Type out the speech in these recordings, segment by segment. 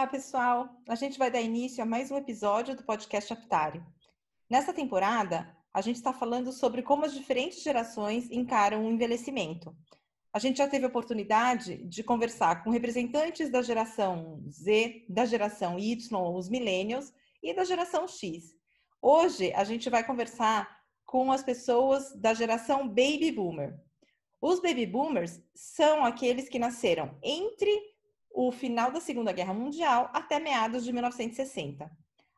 Olá, pessoal! A gente vai dar início a mais um episódio do podcast Aptário. Nessa temporada, a gente está falando sobre como as diferentes gerações encaram o envelhecimento. A gente já teve a oportunidade de conversar com representantes da geração Z, da geração Y, os millennials, e da geração X. Hoje, a gente vai conversar com as pessoas da geração Baby Boomer. Os Baby Boomers são aqueles que nasceram entre o final da Segunda Guerra Mundial até meados de 1960.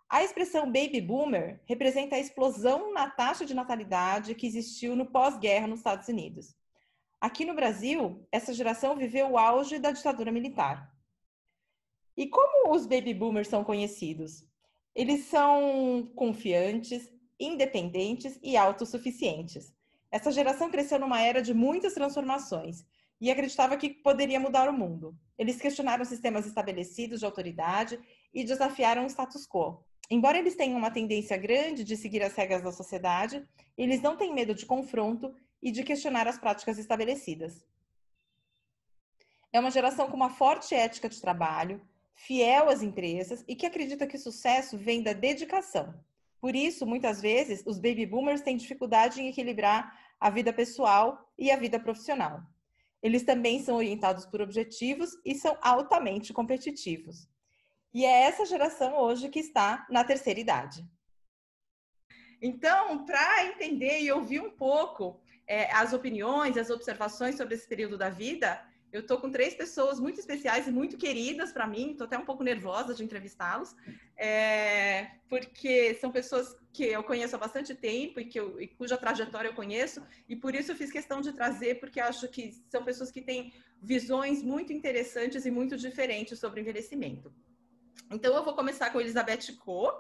A expressão baby boomer representa a explosão na taxa de natalidade que existiu no pós-guerra nos Estados Unidos. Aqui no Brasil, essa geração viveu o auge da ditadura militar. E como os baby boomers são conhecidos? Eles são confiantes, independentes e autossuficientes. Essa geração cresceu numa era de muitas transformações e acreditava que poderia mudar o mundo. Eles questionaram sistemas estabelecidos de autoridade e desafiaram o status quo. Embora eles tenham uma tendência grande de seguir as regras da sociedade, eles não têm medo de confronto e de questionar as práticas estabelecidas. É uma geração com uma forte ética de trabalho, fiel às empresas e que acredita que o sucesso vem da dedicação. Por isso, muitas vezes, os baby boomers têm dificuldade em equilibrar a vida pessoal e a vida profissional. Eles também são orientados por objetivos e são altamente competitivos. E é essa geração hoje que está na terceira idade. Então, para entender e ouvir um pouco é, as opiniões, as observações sobre esse período da vida, eu estou com três pessoas muito especiais e muito queridas para mim, estou até um pouco nervosa de entrevistá-los, é, porque são pessoas que eu conheço há bastante tempo e, que eu, e cuja trajetória eu conheço, e por isso eu fiz questão de trazer, porque acho que são pessoas que têm visões muito interessantes e muito diferentes sobre envelhecimento. Então, eu vou começar com Elizabeth Co.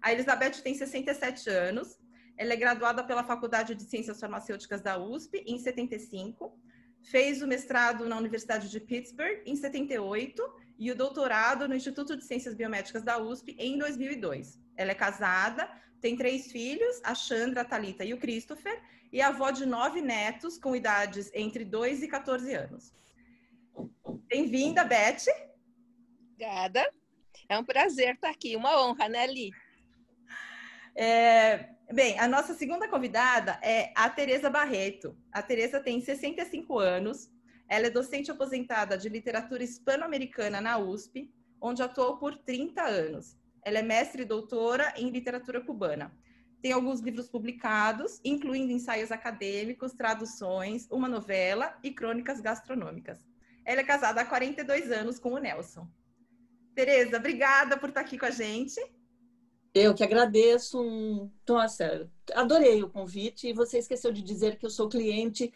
A Elizabeth tem 67 anos, ela é graduada pela Faculdade de Ciências Farmacêuticas da USP em 75 Fez o mestrado na Universidade de Pittsburgh em 78 e o doutorado no Instituto de Ciências Biomédicas da USP em 2002. Ela é casada, tem três filhos, a Chandra, a Thalita e o Christopher, e avó de nove netos com idades entre 2 e 14 anos. Bem-vinda, Beth. Obrigada. É um prazer estar aqui, uma honra, né, Li? É, Bem, a nossa segunda convidada é a Tereza Barreto. A Tereza tem 65 anos. Ela é docente aposentada de literatura hispano-americana na USP, onde atuou por 30 anos. Ela é mestre e doutora em literatura cubana. Tem alguns livros publicados, incluindo ensaios acadêmicos, traduções, uma novela e crônicas gastronômicas. Ela é casada há 42 anos com o Nelson. Tereza, obrigada por estar aqui com a gente. Eu que agradeço. Nossa, adorei o convite. E você esqueceu de dizer que eu sou cliente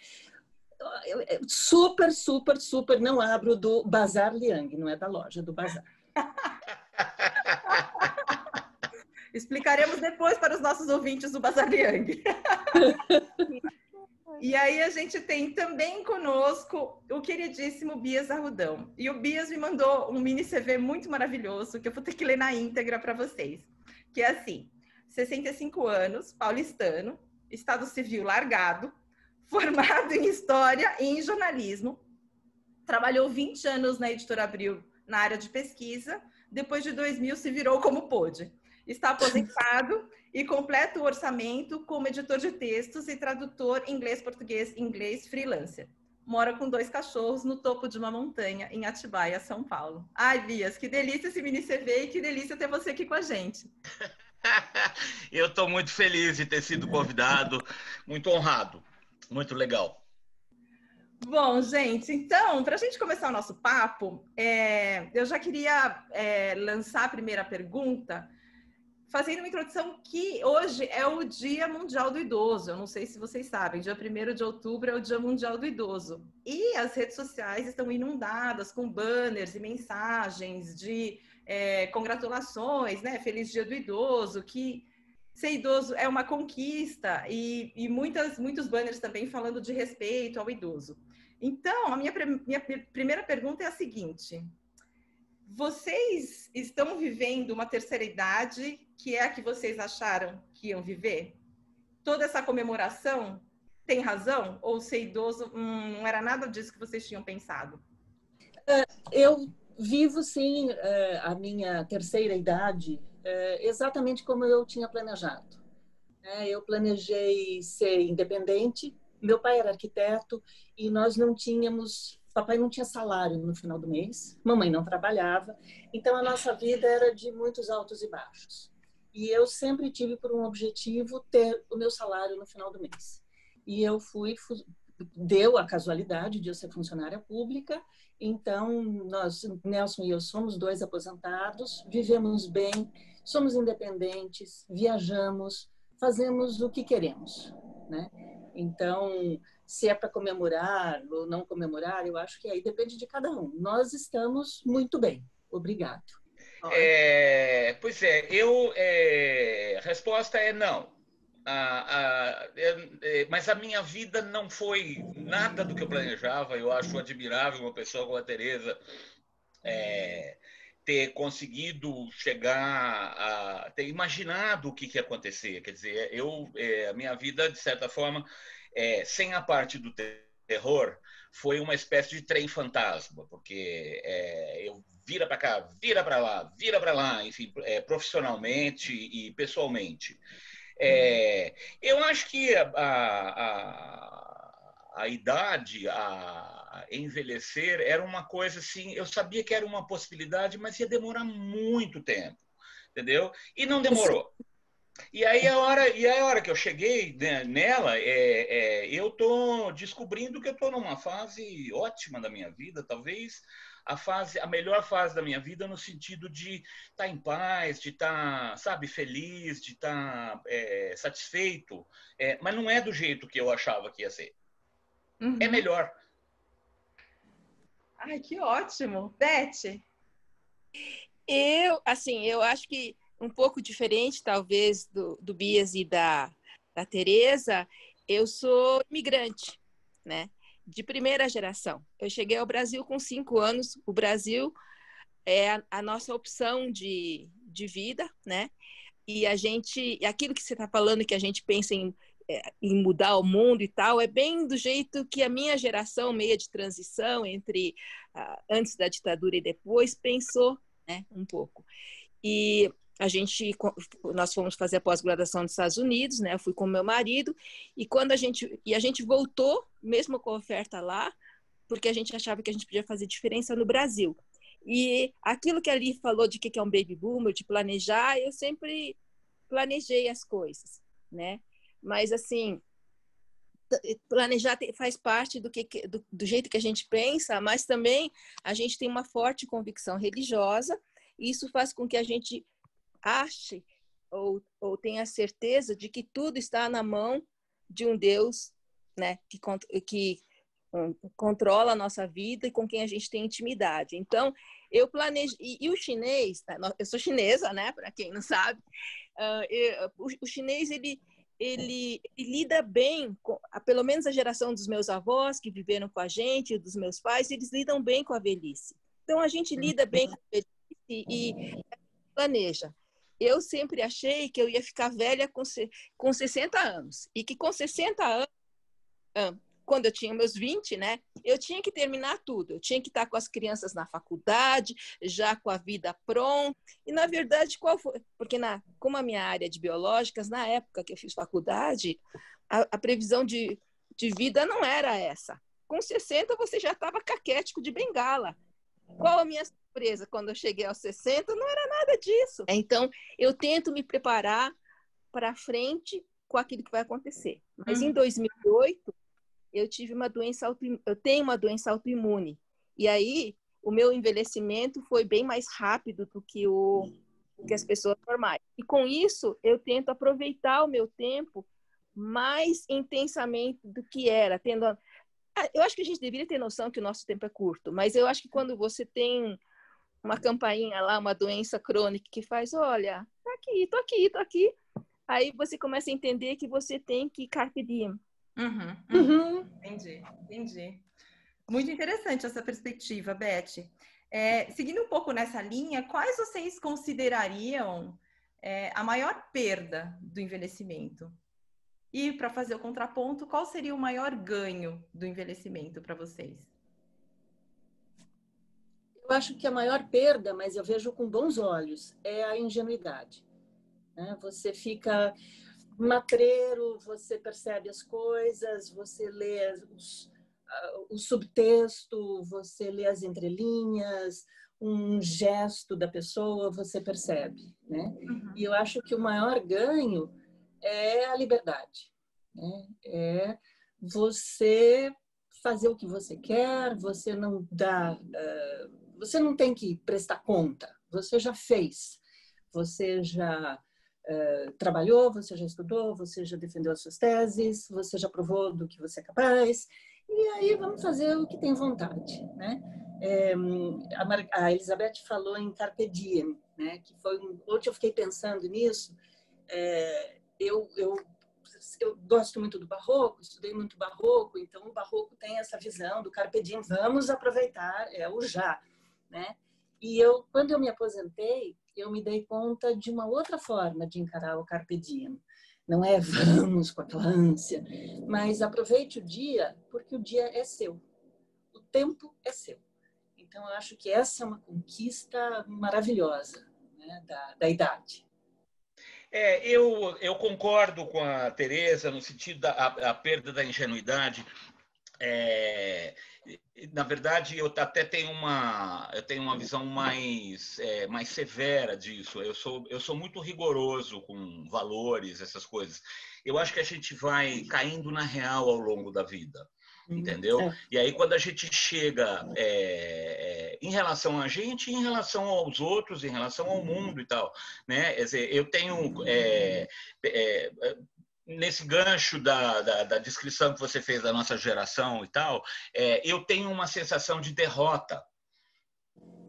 super, super, super. Não abro do Bazar Liang, não é da loja, do Bazar. Explicaremos depois para os nossos ouvintes do Bazar Liang. E aí a gente tem também conosco o queridíssimo Bias Arrudão. E o Bias me mandou um mini CV muito maravilhoso que eu vou ter que ler na íntegra para vocês que é assim: 65 anos, paulistano, estado civil largado, formado em história e em jornalismo, trabalhou 20 anos na editora Abril na área de pesquisa, depois de 2000 se virou como pôde. Está aposentado e completa o orçamento como editor de textos e tradutor inglês-português inglês freelancer. Mora com dois cachorros no topo de uma montanha em Atibaia, São Paulo. Ai, Bias, que delícia esse mini CV e que delícia ter você aqui com a gente. Eu estou muito feliz de ter sido convidado, muito honrado, muito legal. Bom, gente, então, para a gente começar o nosso papo, é, eu já queria é, lançar a primeira pergunta, fazendo uma introdução que hoje é o Dia Mundial do Idoso. Eu não sei se vocês sabem, dia 1 de outubro é o Dia Mundial do Idoso. E as redes sociais estão inundadas com banners e mensagens de é, congratulações, né? Feliz Dia do Idoso, que ser idoso é uma conquista e, e muitas, muitos banners também falando de respeito ao idoso. Então, a minha, minha primeira pergunta é a seguinte: vocês estão vivendo uma terceira idade que é a que vocês acharam que iam viver? Toda essa comemoração tem razão? Ou ser idoso hum, não era nada disso que vocês tinham pensado? É, eu vivo, sim, é, a minha terceira idade é, exatamente como eu tinha planejado. Eu planejei ser independente, meu pai era arquiteto e nós não tínhamos papai não tinha salário no final do mês, mamãe não trabalhava, então a nossa vida era de muitos altos e baixos. E eu sempre tive por um objetivo ter o meu salário no final do mês. E eu fui, deu a casualidade de eu ser funcionária pública, então nós, Nelson e eu somos dois aposentados, vivemos bem, somos independentes, viajamos, fazemos o que queremos, né? Então, se é para comemorar ou não comemorar, eu acho que aí depende de cada um. Nós estamos muito bem. Obrigado. É, pois é, eu é, a resposta é não. é, mas a minha vida não foi nada do que eu planejava. Eu acho admirável uma pessoa como a Tereza é, ter conseguido chegar a ter imaginado o que, que ia acontecer. Quer dizer, eu é, a minha vida de certa forma é, sem a parte do terror, foi uma espécie de trem fantasma, porque é, eu vira para cá, vira para lá, vira para lá, enfim, é, profissionalmente e pessoalmente. É, eu acho que a, a, a, idade, a envelhecer, era uma coisa assim, eu sabia que era uma possibilidade, mas ia demorar muito tempo, entendeu? E não demorou. E aí a hora, e a hora que eu cheguei né, nela, é, é, eu tô descobrindo que eu tô numa fase ótima da minha vida, talvez a fase, a melhor fase da minha vida no sentido de estar tá em paz, de estar, tá, sabe, feliz, de estar tá, é, satisfeito. É, mas não é do jeito que eu achava que ia ser. É uhum. É melhor. Ai, que ótimo, Beth. Eu, assim, eu acho que um pouco diferente, talvez, do, do Bias e da, da Tereza, eu sou imigrante, né? De primeira geração. Eu cheguei ao Brasil com cinco anos. O Brasil é a, a nossa opção de, de vida, né? E a gente, aquilo que você está falando, que a gente pensa em, é, em mudar o mundo e tal, é bem do jeito que a minha geração, meia de transição entre uh, antes da ditadura e depois, pensou, né? Um pouco. E a gente nós fomos fazer a pós-graduação nos Estados Unidos, né? Eu fui com meu marido e quando a gente e a gente voltou mesmo com a oferta lá, porque a gente achava que a gente podia fazer diferença no Brasil. E aquilo que ali falou de que é um baby boomer, de planejar, eu sempre planejei as coisas, né? Mas assim, planejar faz parte do que do, do jeito que a gente pensa, mas também a gente tem uma forte convicção religiosa. E isso faz com que a gente ache ou, ou tenha certeza de que tudo está na mão de um Deus né, que, que um, controla a nossa vida e com quem a gente tem intimidade. Então, eu planejo. E, e o chinês, tá, eu sou chinesa, né? Para quem não sabe, uh, eu, o, o, chinês ele, ele, ele, lida bem, com, pelo menos a geração dos meus avós que viveram com a gente, dos meus pais, eles lidam bem com a velhice. Então, a gente lida bem com a velhice e planeja eu sempre achei que eu ia ficar velha com, com 60 anos. E que com 60 anos, quando eu tinha meus 20, né, eu tinha que terminar tudo. Eu tinha que estar com as crianças na faculdade, já com a vida pronta. E, na verdade, qual foi? Porque, na, como a minha área de biológicas, na época que eu fiz faculdade, a, a previsão de, de vida não era essa. Com 60, você já estava caquético de bengala. Qual a minha surpresa quando eu cheguei aos 60, não era nada disso. Então, eu tento me preparar para frente com aquilo que vai acontecer. Mas em 2008, uhum. eu tive uma doença autoimune, eu tenho uma doença autoimune. E aí, o meu envelhecimento foi bem mais rápido do que o que as pessoas normais. E com isso, eu tento aproveitar o meu tempo mais intensamente do que era, tendo eu acho que a gente deveria ter noção que o nosso tempo é curto, mas eu acho que quando você tem uma campainha lá, uma doença crônica que faz, olha, tá aqui, tô aqui, tô aqui. Aí você começa a entender que você tem que carpe diem. Uhum, uhum. uhum. Entendi, entendi. Muito interessante essa perspectiva, Beth. É, seguindo um pouco nessa linha, quais vocês considerariam é, a maior perda do envelhecimento? E para fazer o contraponto, qual seria o maior ganho do envelhecimento para vocês? Eu acho que a maior perda, mas eu vejo com bons olhos, é a ingenuidade. Né? Você fica matreiro, você percebe as coisas, você lê os, o subtexto, você lê as entrelinhas, um gesto da pessoa, você percebe, né? Uhum. E eu acho que o maior ganho é a liberdade, né? É você fazer o que você quer, você não dá, uh, você não tem que prestar conta, você já fez, você já uh, trabalhou, você já estudou, você já defendeu as suas teses, você já provou do que você é capaz, e aí vamos fazer o que tem vontade, né? É, a, a, Elizabeth falou em Carpe Diem, né? Que foi um, ontem eu fiquei pensando nisso. É, eu, eu eu gosto muito do barroco, estudei muito barroco, então o barroco tem essa visão do carpe diem, vamos aproveitar, é o já, né? E eu, quando eu me aposentei, eu me dei conta de uma outra forma de encarar o carpe diem. Não é vamos com aquela ânsia, mas aproveite o dia, porque o dia é seu. O tempo é seu. Então, eu acho que essa é uma conquista maravilhosa né, da, da idade. É, eu, eu concordo com a Tereza no sentido da a, a perda da ingenuidade. É, na verdade, eu até tenho uma, eu tenho uma visão mais, é, mais severa disso. Eu sou, eu sou muito rigoroso com valores, essas coisas. Eu acho que a gente vai caindo na real ao longo da vida entendeu? É. E aí quando a gente chega é, é, em relação a gente, em relação aos outros, em relação ao mundo e tal, né? Quer dizer, eu tenho é, é, nesse gancho da, da, da, descrição que você fez da nossa geração e tal, é, eu tenho uma sensação de derrota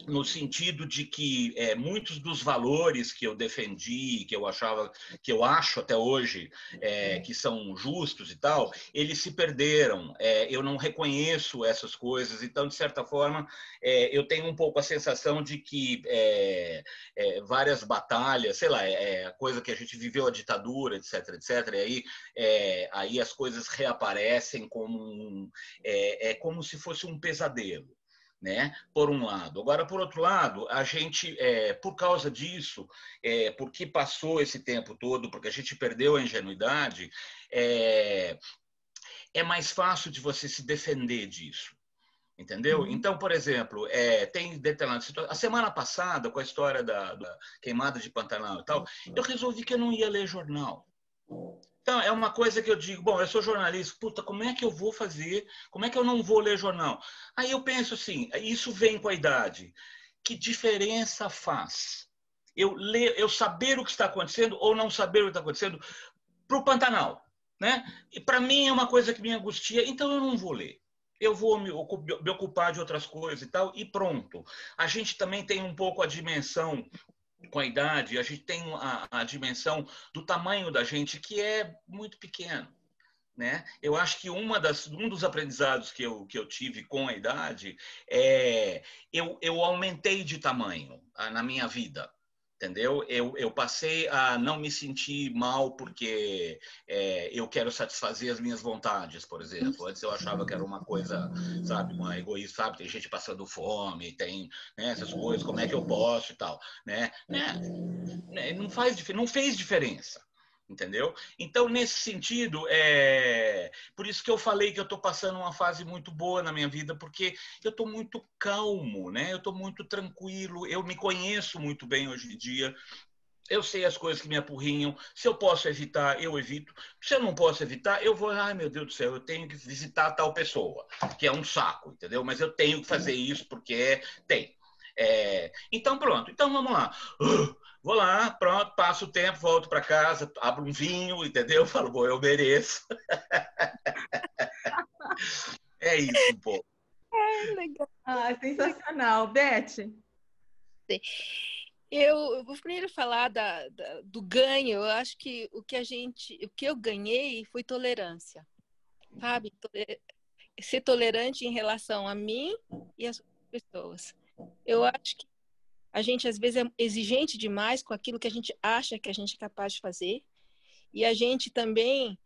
no sentido de que é, muitos dos valores que eu defendi, que eu achava, que eu acho até hoje é, que são justos e tal, eles se perderam. É, eu não reconheço essas coisas. Então, de certa forma, é, eu tenho um pouco a sensação de que é, é, várias batalhas, sei lá, é, coisa que a gente viveu a ditadura, etc, etc. E aí, aí as coisas reaparecem como um, é como se fosse um pesadelo né? Por um lado. Agora, por outro lado, a gente, é, por causa disso, é, porque passou esse tempo todo, porque a gente perdeu a ingenuidade, é, é mais fácil de você se defender disso. Entendeu? Uhum. Então, por exemplo, é, tem determinadas. A semana passada, com a história da, da queimada de Pantanal e tal, eu resolvi que eu não ia ler jornal. Então, é uma coisa que eu digo, bom, eu sou jornalista, puta, como é que eu vou fazer? Como é que eu não vou ler jornal? Aí eu penso assim, isso vem com a idade. Que diferença faz? Eu ler, eu saber o que está acontecendo ou não saber o que está acontecendo para o Pantanal, né? E para mim é uma coisa que me angustia, então eu não vou ler. Eu vou me ocupar de outras coisas e tal, e pronto. A gente também tem um pouco a dimensão com a idade, a gente tem a, a dimensão do tamanho da gente que é muito pequeno. Né? Eu acho que uma das, um dos aprendizados que eu, que eu tive com a idade é eu, eu aumentei de tamanho ah, na minha vida entendeu? Eu, eu passei a não me sentir mal porque é, eu quero satisfazer as minhas vontades, por exemplo. Antes eu achava que era uma coisa, sabe, uma egoísta, sabe? Tem gente passando fome, tem né, essas coisas, como é que eu posso e tal, né? né? né não faz, não fez diferença entendeu? Então, nesse sentido, é por isso que eu falei que eu estou passando uma fase muito boa na minha vida, porque eu estou muito calmo, né? Eu estou muito tranquilo, eu me conheço muito bem hoje em dia. Eu sei as coisas que me apurrinham. Se eu posso evitar, eu evito. Se eu não posso evitar, eu vou, ai meu Deus do céu, eu tenho que visitar tal pessoa, que é um saco, entendeu? Mas eu tenho que fazer isso porque tem. É... Então, pronto. Então, vamos lá. Uh, Vou lá, pronto, passo o tempo, volto para casa, abro um vinho, entendeu? Falo, bom, eu mereço. é isso, pô. É, legal. Ah, sensacional. Beth? Eu, eu vou primeiro falar da, da, do ganho. Eu acho que o que a gente, o que eu ganhei foi tolerância, sabe? Ser tolerante em relação a mim e às pessoas. Eu acho que a gente às vezes é exigente demais com aquilo que a gente acha que a gente é capaz de fazer. E a gente também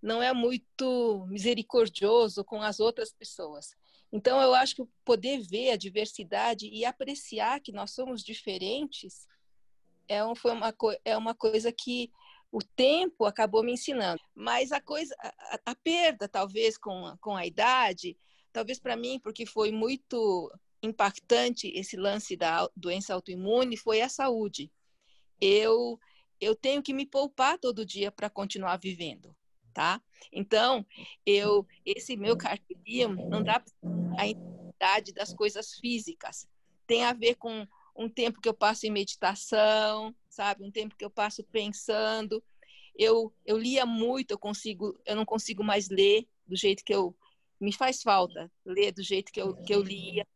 não é muito misericordioso com as outras pessoas. Então, eu acho que poder ver a diversidade e apreciar que nós somos diferentes é, um, foi uma, é uma coisa que o tempo acabou me ensinando. Mas a coisa, a, a perda, talvez, com, com a idade, talvez para mim, porque foi muito impactante esse lance da doença autoimune, foi a saúde. Eu, eu tenho que me poupar todo dia para continuar vivendo tá? Então, eu esse meu carpe não dá a intensidade das coisas físicas. Tem a ver com um tempo que eu passo em meditação, sabe? Um tempo que eu passo pensando. Eu eu lia muito, eu consigo, eu não consigo mais ler do jeito que eu me faz falta ler do jeito que eu que eu lia.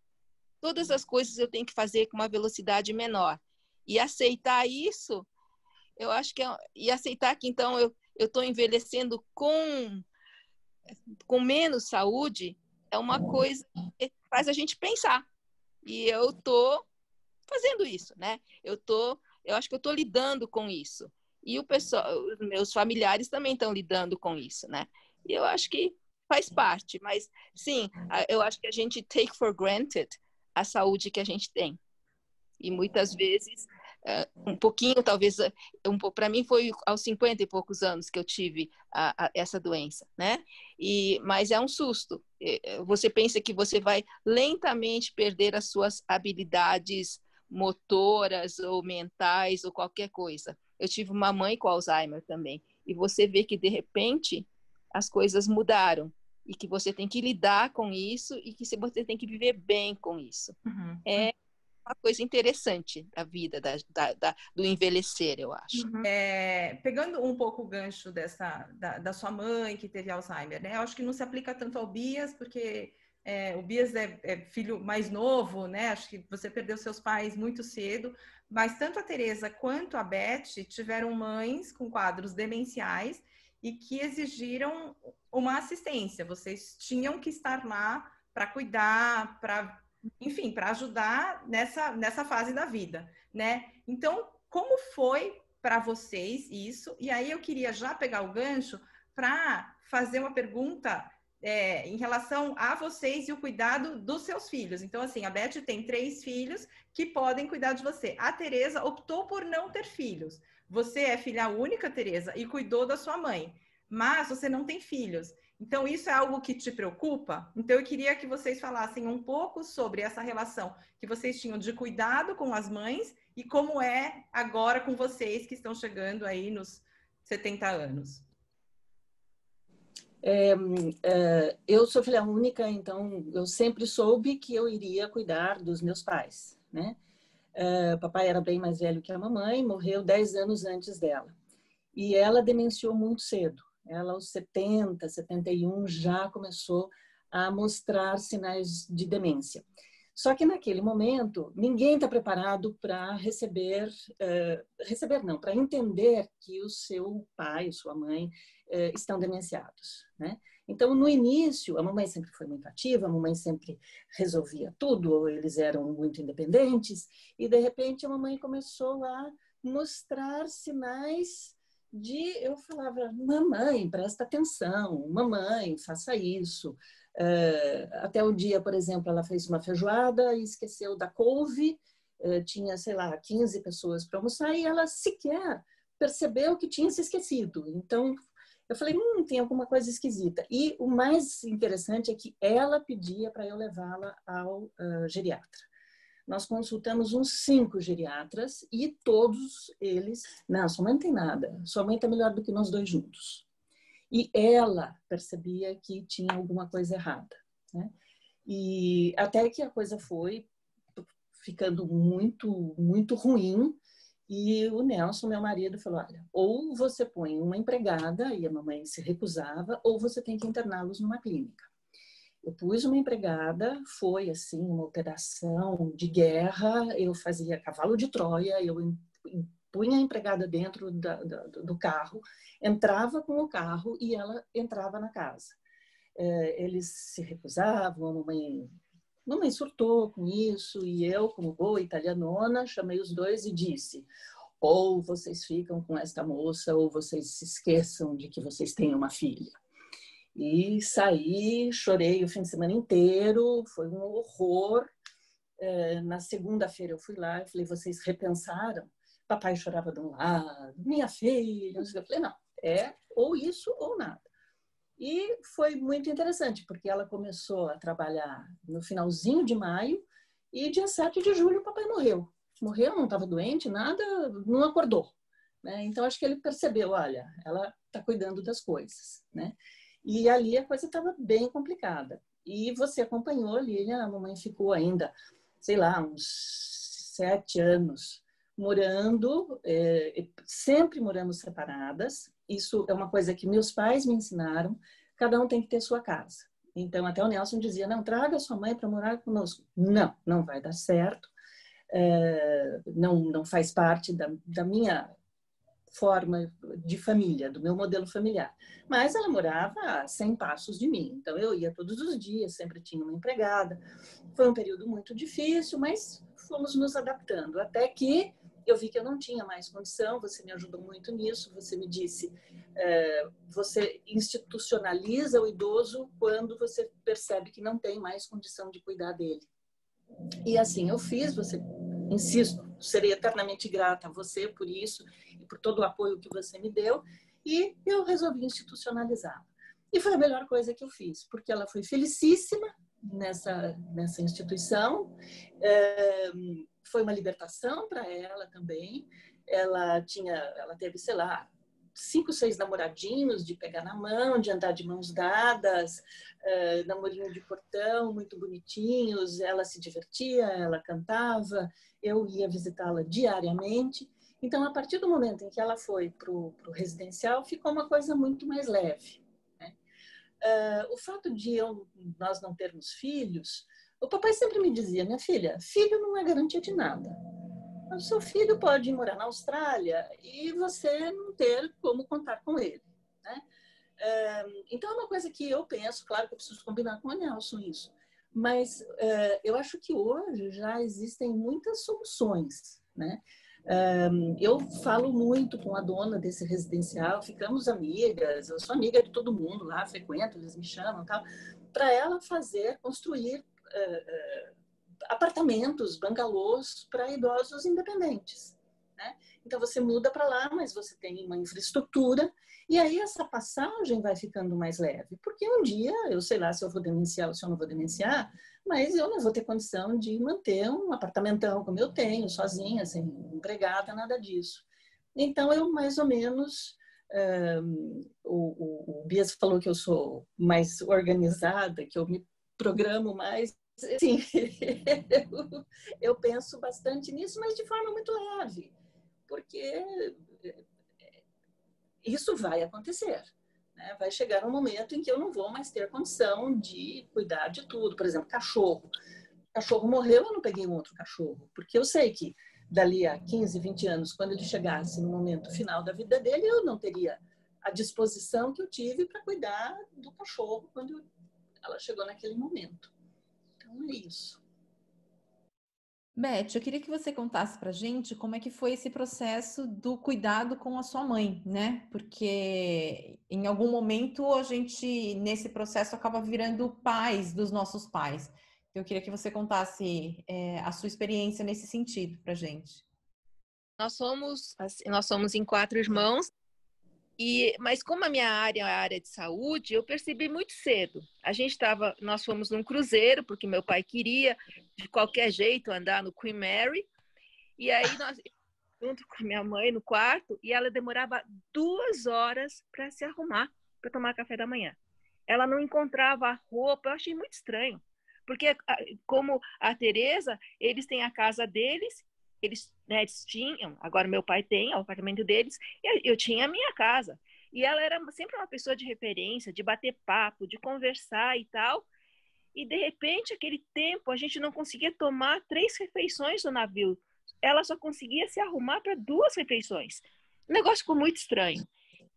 Todas as coisas eu tenho que fazer com uma velocidade menor. E aceitar isso, eu acho que é, e aceitar que então eu eu estou envelhecendo com, com menos saúde, é uma coisa que faz a gente pensar. E eu estou fazendo isso, né? Eu tô, eu acho que eu estou lidando com isso. E o pessoal, os meus familiares também estão lidando com isso, né? E eu acho que faz parte, mas sim, eu acho que a gente take for granted a saúde que a gente tem. E muitas vezes um pouquinho, talvez, eh, um, para mim foi aos 50 e poucos anos que eu tive a, a, essa doença, né? E, mas é um susto. Você pensa que você vai lentamente perder as suas habilidades motoras ou mentais ou qualquer coisa. Eu tive uma mãe com Alzheimer também. E você vê que, de repente, as coisas mudaram e que você tem que lidar com isso e que você tem que viver bem com isso. Uhum. É uma coisa interessante da vida, da, da, da do envelhecer, eu acho. Uhum. É, pegando um pouco o gancho dessa, da, da, sua mãe que teve Alzheimer, né? Eu acho que não se aplica tanto ao Bias, porque é, o Bias é, é, filho mais novo, né? Acho que você perdeu seus pais muito cedo, mas tanto a Teresa quanto a Beth tiveram mães com quadros demenciais e que exigiram uma assistência. Vocês tinham que estar lá para cuidar, para enfim, para ajudar nessa, nessa fase da vida, né? Então, como foi para vocês isso? E aí eu queria já pegar o gancho para fazer uma pergunta é, em relação a vocês e o cuidado dos seus filhos. Então, assim, a Beth tem três filhos que podem cuidar de você. A Tereza optou por não ter filhos. Você é filha única, Tereza, e cuidou da sua mãe, mas você não tem filhos. Então, isso é algo que te preocupa? Então, eu queria que vocês falassem um pouco sobre essa relação que vocês tinham de cuidado com as mães e como é agora com vocês que estão chegando aí nos 70 anos. É, é, eu sou filha única, então eu sempre soube que eu iria cuidar dos meus pais, né? É, papai era bem mais velho que a mamãe, morreu 10 anos antes dela. E ela demenciou muito cedo. Ela, aos 70, 71, já começou a mostrar sinais de demência. Só que naquele momento, ninguém está preparado para receber, uh, receber não, para entender que o seu pai, sua mãe, uh, estão demenciados, né? Então, no início, a mamãe sempre foi muito ativa, a mamãe sempre resolvia tudo, eles eram muito independentes, e de repente a mamãe começou a mostrar sinais de eu falava, mamãe, presta atenção, mamãe, faça isso. Uh, até o dia, por exemplo, ela fez uma feijoada e esqueceu da couve, uh, tinha, sei lá, 15 pessoas para almoçar e ela sequer percebeu que tinha se esquecido. Então, eu falei, hum, tem alguma coisa esquisita. E o mais interessante é que ela pedia para eu levá-la ao uh, geriatra nós consultamos uns cinco geriatras e todos eles, não, sua mãe não tem nada, sua mãe está melhor do que nós dois juntos. E ela percebia que tinha alguma coisa errada. Né? E até que a coisa foi ficando muito, muito ruim. E o Nelson, meu marido, falou: olha, ou você põe uma empregada, e a mamãe se recusava, ou você tem que interná-los numa clínica. Eu pus uma empregada, foi assim uma operação de guerra. Eu fazia cavalo de Troia, eu punha a empregada dentro da, da, do carro, entrava com o carro e ela entrava na casa. É, eles se recusavam, a mamãe, mamãe surtou com isso e eu, como boa italianona, chamei os dois e disse: ou vocês ficam com esta moça ou vocês se esqueçam de que vocês têm uma filha. E saí, chorei o fim de semana inteiro, foi um horror. É, na segunda-feira eu fui lá e falei: vocês repensaram? Papai chorava de um lado, minha filha. Eu falei: não, é ou isso ou nada. E foi muito interessante, porque ela começou a trabalhar no finalzinho de maio e dia 7 de julho o papai morreu. Morreu, não estava doente, nada, não acordou. Né? Então acho que ele percebeu, olha, ela está cuidando das coisas. Né? E ali a coisa estava bem complicada. E você acompanhou, Lilian, a mamãe ficou ainda, sei lá, uns sete anos morando, é, sempre moramos separadas. Isso é uma coisa que meus pais me ensinaram. Cada um tem que ter sua casa. Então, até o Nelson dizia: não, traga sua mãe para morar conosco. Não, não vai dar certo. É, não, não faz parte da, da minha forma de família, do meu modelo familiar. Mas ela morava a 100 passos de mim, então eu ia todos os dias, sempre tinha uma empregada. Foi um período muito difícil, mas fomos nos adaptando, até que eu vi que eu não tinha mais condição, você me ajudou muito nisso, você me disse, é, você institucionaliza o idoso quando você percebe que não tem mais condição de cuidar dele. E assim eu fiz, você, insisto, serei eternamente grata a você por isso e por todo o apoio que você me deu, e eu resolvi institucionalizá-la. E foi a melhor coisa que eu fiz, porque ela foi felicíssima nessa, nessa instituição, é, foi uma libertação para ela também. Ela tinha, ela teve, sei lá, cinco, seis namoradinhos de pegar na mão, de andar de mãos dadas, uh, namorinho de portão, muito bonitinhos. Ela se divertia, ela cantava, eu ia visitá-la diariamente. Então, a partir do momento em que ela foi para o residencial, ficou uma coisa muito mais leve. Né? Uh, o fato de eu, nós não termos filhos o papai sempre me dizia, minha filha, filho não é garantia de nada. O seu filho pode morar na Austrália e você não ter como contar com ele. Né? Então, é uma coisa que eu penso, claro que eu preciso combinar com o Nelson isso, mas eh, eu acho que hoje já existem muitas soluções. Né? Eu falo muito com a dona desse residencial, ficamos amigas, eu sou amiga de todo mundo lá, frequento, eles me chamam tal, para ela fazer, construir uh, apartamentos, bangalôs para idosos independentes. Né? Então você muda para lá, mas você tem uma infraestrutura e aí essa passagem vai ficando mais leve, porque um dia eu sei lá se eu vou denunciar ou se eu não vou denunciar, mas eu não vou ter condição de manter um apartamentão como eu tenho, sozinha, sem empregada, nada disso. Então eu mais ou menos um, o, o, o Bias falou que eu sou mais organizada, que eu me programo mais. Sim, eu, eu penso bastante nisso, mas de forma muito leve, porque isso vai acontecer. Né? Vai chegar um momento em que eu não vou mais ter condição de cuidar de tudo. Por exemplo, cachorro. O cachorro morreu, eu não peguei um outro cachorro, porque eu sei que dali a 15, 20 anos, quando ele chegasse no momento final da vida dele, eu não teria a disposição que eu tive para cuidar do cachorro quando ela chegou naquele momento. Então é isso. Beth, eu queria que você contasse para gente como é que foi esse processo do cuidado com a sua mãe, né? Porque em algum momento a gente, nesse processo, acaba virando pais dos nossos pais. Eu queria que você contasse é, a sua experiência nesse sentido para gente. Nós somos, assim, nós somos em quatro irmãos e, mas como a minha área é a área de saúde, eu percebi muito cedo. A gente estava, nós fomos num cruzeiro porque meu pai queria de qualquer jeito andar no Queen Mary. E aí nós junto com minha mãe no quarto e ela demorava duas horas para se arrumar para tomar café da manhã. Ela não encontrava a roupa, eu achei muito estranho, porque como a Teresa, eles têm a casa deles eles, né, eles tinham, agora meu pai tem o apartamento deles, e eu tinha a minha casa. E ela era sempre uma pessoa de referência, de bater papo, de conversar e tal. E de repente, aquele tempo, a gente não conseguia tomar três refeições no navio. Ela só conseguia se arrumar para duas refeições. O negócio ficou muito estranho.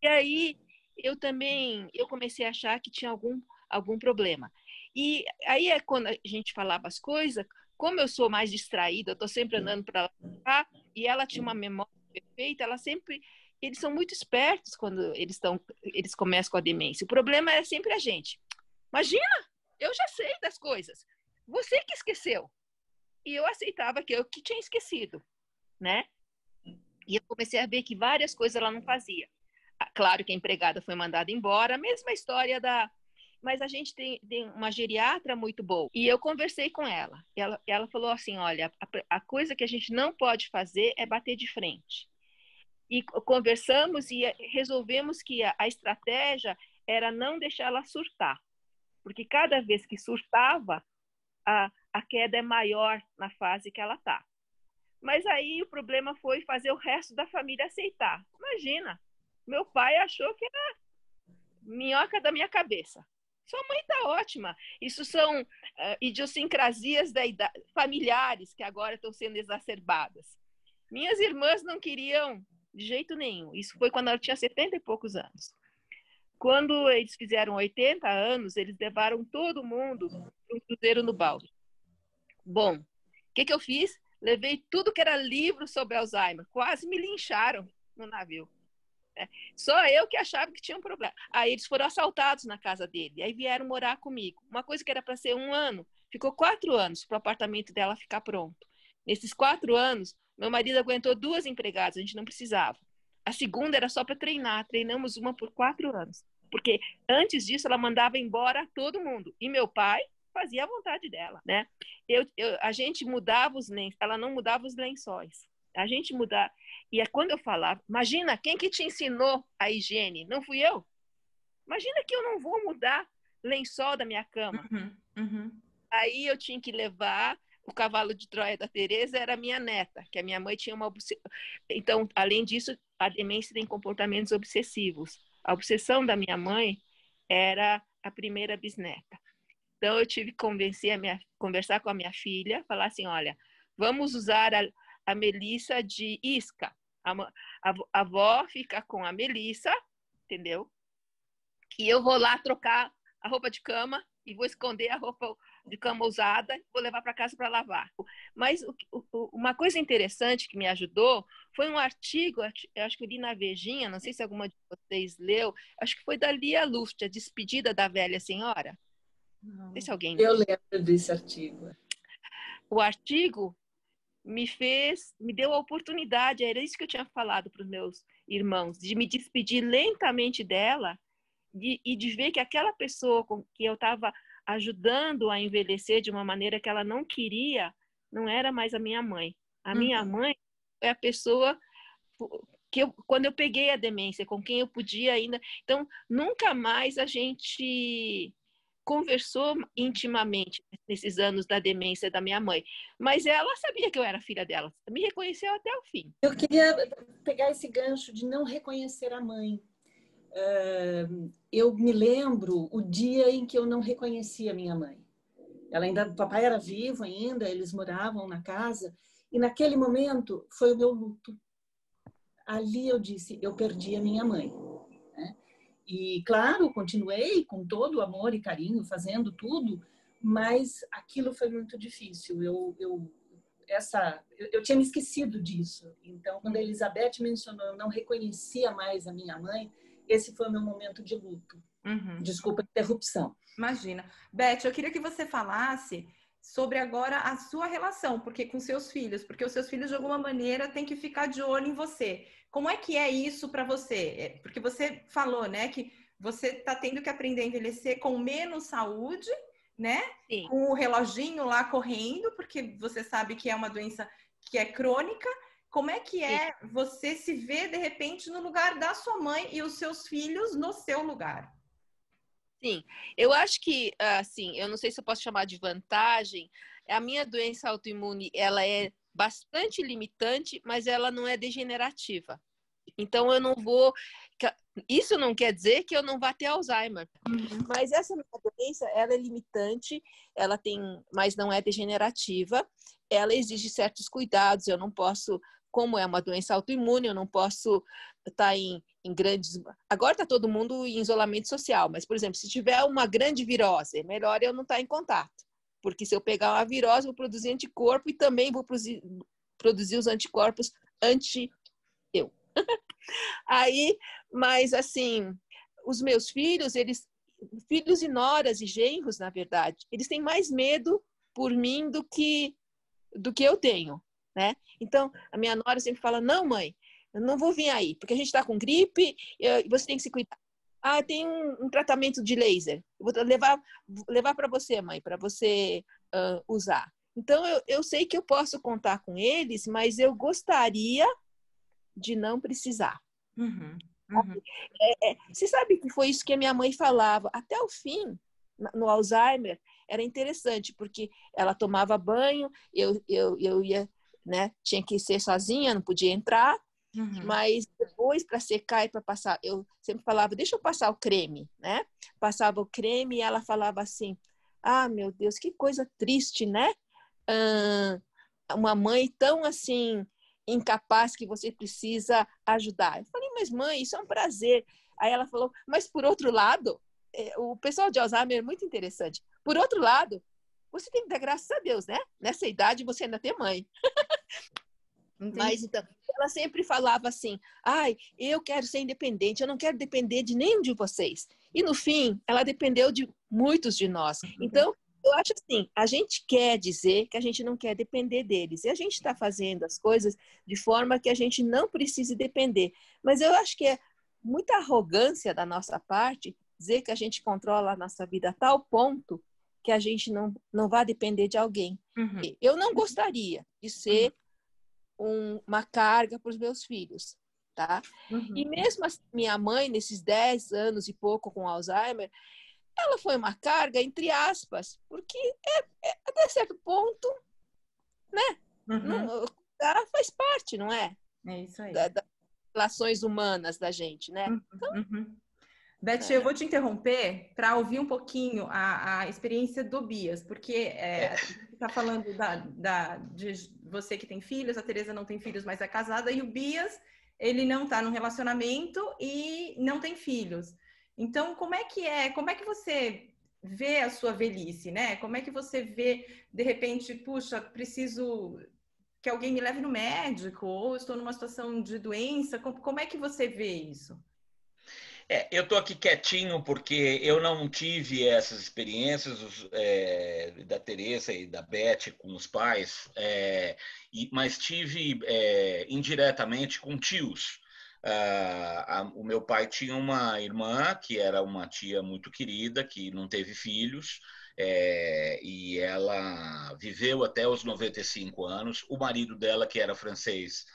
E aí eu também eu comecei a achar que tinha algum algum problema. E aí é quando a gente falava as coisas, como eu sou mais distraída, eu estou sempre andando para lá e ela tinha uma memória perfeita, ela sempre eles são muito espertos quando eles estão, eles começam com a demência. O problema é sempre a gente. Imagina, eu já sei das coisas. Você que esqueceu. E eu aceitava que eu que tinha esquecido, né? E eu comecei a ver que várias coisas ela não fazia. Ah, claro que a empregada foi mandada embora, a mesma história da. Mas a gente tem, tem uma geriatra muito boa. E eu conversei com ela. Ela, ela falou assim: olha, a, a coisa que a gente não pode fazer é bater de frente. E conversamos e resolvemos que a, a estratégia era não deixá-la surtar. Porque cada vez que surtava, a, a queda é maior na fase que ela está. Mas aí o problema foi fazer o resto da família aceitar. Imagina, meu pai achou que era minhoca da minha cabeça. Sua mãe está ótima. Isso são uh, idiosincrasias da idade, familiares que agora estão sendo exacerbadas. Minhas irmãs não queriam de jeito nenhum. Isso foi quando ela tinha 70 e poucos anos. Quando eles fizeram 80 anos, eles levaram todo mundo para um cruzeiro no balde. Bom, o que, que eu fiz? Levei tudo que era livro sobre Alzheimer. Quase me lincharam no navio. É. Só eu que achava que tinha um problema. Aí eles foram assaltados na casa dele. Aí vieram morar comigo. Uma coisa que era para ser um ano, ficou quatro anos para o apartamento dela ficar pronto. Nesses quatro anos, meu marido aguentou duas empregadas, a gente não precisava. A segunda era só para treinar. Treinamos uma por quatro anos. Porque antes disso ela mandava embora todo mundo. E meu pai fazia a vontade dela, né? Eu, eu, a gente mudava os lençóis, ela não mudava os lençóis. A gente mudava. E é quando eu falava, imagina, quem que te ensinou a higiene? Não fui eu? Imagina que eu não vou mudar lençol da minha cama. Uhum, uhum. Aí eu tinha que levar o cavalo de Troia da Teresa era minha neta, que a minha mãe tinha uma então, além disso, a demência tem comportamentos obsessivos. A obsessão da minha mãe era a primeira bisneta. Então eu tive que convencer a minha, conversar com a minha filha, falar assim, olha, vamos usar a, a Melissa de isca. A, a, a avó fica com a Melissa, entendeu? Que eu vou lá trocar a roupa de cama e vou esconder a roupa de cama usada, vou levar para casa para lavar. Mas o, o, uma coisa interessante que me ajudou foi um artigo, eu acho que eu li na Vejinha, não sei se alguma de vocês leu, acho que foi da Lia Luft, a despedida da velha senhora. Não, não sei se alguém Eu lembro desse artigo. O artigo me fez, me deu a oportunidade, era isso que eu tinha falado para os meus irmãos, de me despedir lentamente dela de, e de ver que aquela pessoa com que eu estava ajudando a envelhecer de uma maneira que ela não queria, não era mais a minha mãe. A uhum. minha mãe é a pessoa que eu, quando eu peguei a demência, com quem eu podia ainda. Então, nunca mais a gente conversou intimamente nesses anos da demência da minha mãe, mas ela sabia que eu era filha dela, me reconheceu até o fim. Eu queria pegar esse gancho de não reconhecer a mãe eu me lembro o dia em que eu não reconhecia minha mãe. Ela ainda, o papai era vivo ainda, eles moravam na casa e naquele momento foi o meu luto. Ali eu disse, eu perdi a minha mãe. E claro, continuei com todo o amor e carinho fazendo tudo, mas aquilo foi muito difícil. Eu, eu essa, eu, eu tinha me esquecido disso. Então, quando a Elizabeth mencionou, eu não reconhecia mais a minha mãe esse foi o meu momento de luto. Uhum. Desculpa a interrupção. Imagina. Beth, eu queria que você falasse sobre agora a sua relação, porque com seus filhos, porque os seus filhos de alguma maneira têm que ficar de olho em você. Como é que é isso para você? É, porque você falou, né, que você está tendo que aprender a envelhecer com menos saúde, né? Sim. Com o reloginho lá correndo, porque você sabe que é uma doença que é crônica como é que é você se ver de repente no lugar da sua mãe e os seus filhos no seu lugar? Sim, eu acho que assim, eu não sei se eu posso chamar de vantagem. A minha doença autoimune, ela é bastante limitante, mas ela não é degenerativa. Então eu não vou. Isso não quer dizer que eu não vá ter Alzheimer. Uhum. Mas essa minha doença, ela é limitante, ela tem, mas não é degenerativa. Ela exige certos cuidados. Eu não posso como é uma doença autoimune, eu não posso estar tá em, em grandes. Agora está todo mundo em isolamento social, mas, por exemplo, se tiver uma grande virose, é melhor eu não estar tá em contato. Porque se eu pegar uma virose, vou produzir anticorpo e também vou produzir, produzir os anticorpos anti eu. Aí, mas assim, os meus filhos, eles filhos e noras e genros, na verdade, eles têm mais medo por mim do que do que eu tenho, né? Então, a minha nora sempre fala: "Não, mãe, eu não vou vir aí, porque a gente está com gripe e você tem que se cuidar. Ah, tem um, um tratamento de laser. Eu vou levar levar para você, mãe, para você uh, usar. Então, eu, eu sei que eu posso contar com eles, mas eu gostaria de não precisar. Uhum. Uhum. É, é, você sabe que foi isso que a minha mãe falava até o fim, no Alzheimer, era interessante, porque ela tomava banho, eu, eu, eu ia, né, tinha que ser sozinha, não podia entrar, uhum. mas depois para secar e para passar, eu sempre falava, deixa eu passar o creme, né? Passava o creme e ela falava assim, ah, meu Deus, que coisa triste, né? Ah, uma mãe tão assim incapaz que você precisa ajudar. Eu falei, mas mãe, isso é um prazer. Aí ela falou, mas por outro lado, é, o pessoal de Alzheimer é muito interessante. Por outro lado, você tem que dar graças a Deus, né? Nessa idade você ainda tem mãe. Mas então, ela sempre falava assim: ai, eu quero ser independente, eu não quero depender de nenhum de vocês. E no fim, ela dependeu de muitos de nós. Uhum. Então, eu acho assim, a gente quer dizer que a gente não quer depender deles. E a gente está fazendo as coisas de forma que a gente não precise depender. Mas eu acho que é muita arrogância da nossa parte dizer que a gente controla a nossa vida a tal ponto que a gente não, não vai depender de alguém. Uhum. Eu não gostaria de ser uhum. Um, uma carga para os meus filhos. Tá? Uhum. E mesmo assim, minha mãe, nesses 10 anos e pouco com Alzheimer, ela foi uma carga, entre aspas, porque é, é até certo ponto, né? Uhum. Não, ela faz parte, não é? É isso aí. Da, das relações humanas da gente, né? Uhum. Então, uhum. Beth, é. eu vou te interromper para ouvir um pouquinho a, a experiência do Bias, porque é, é. está falando da, da, de você que tem filhos, a Tereza não tem filhos, mas é casada, e o Bias, ele não está num relacionamento e não tem filhos. Então, como é que é? Como é que você vê a sua velhice, né? Como é que você vê, de repente, puxa, preciso que alguém me leve no médico, ou estou numa situação de doença, como é que você vê isso? É, eu estou aqui quietinho porque eu não tive essas experiências é, da Teresa e da Beth com os pais, é, e, mas tive é, indiretamente com tios. Uh, a, o meu pai tinha uma irmã que era uma tia muito querida, que não teve filhos, é, e ela viveu até os 95 anos. O marido dela, que era francês,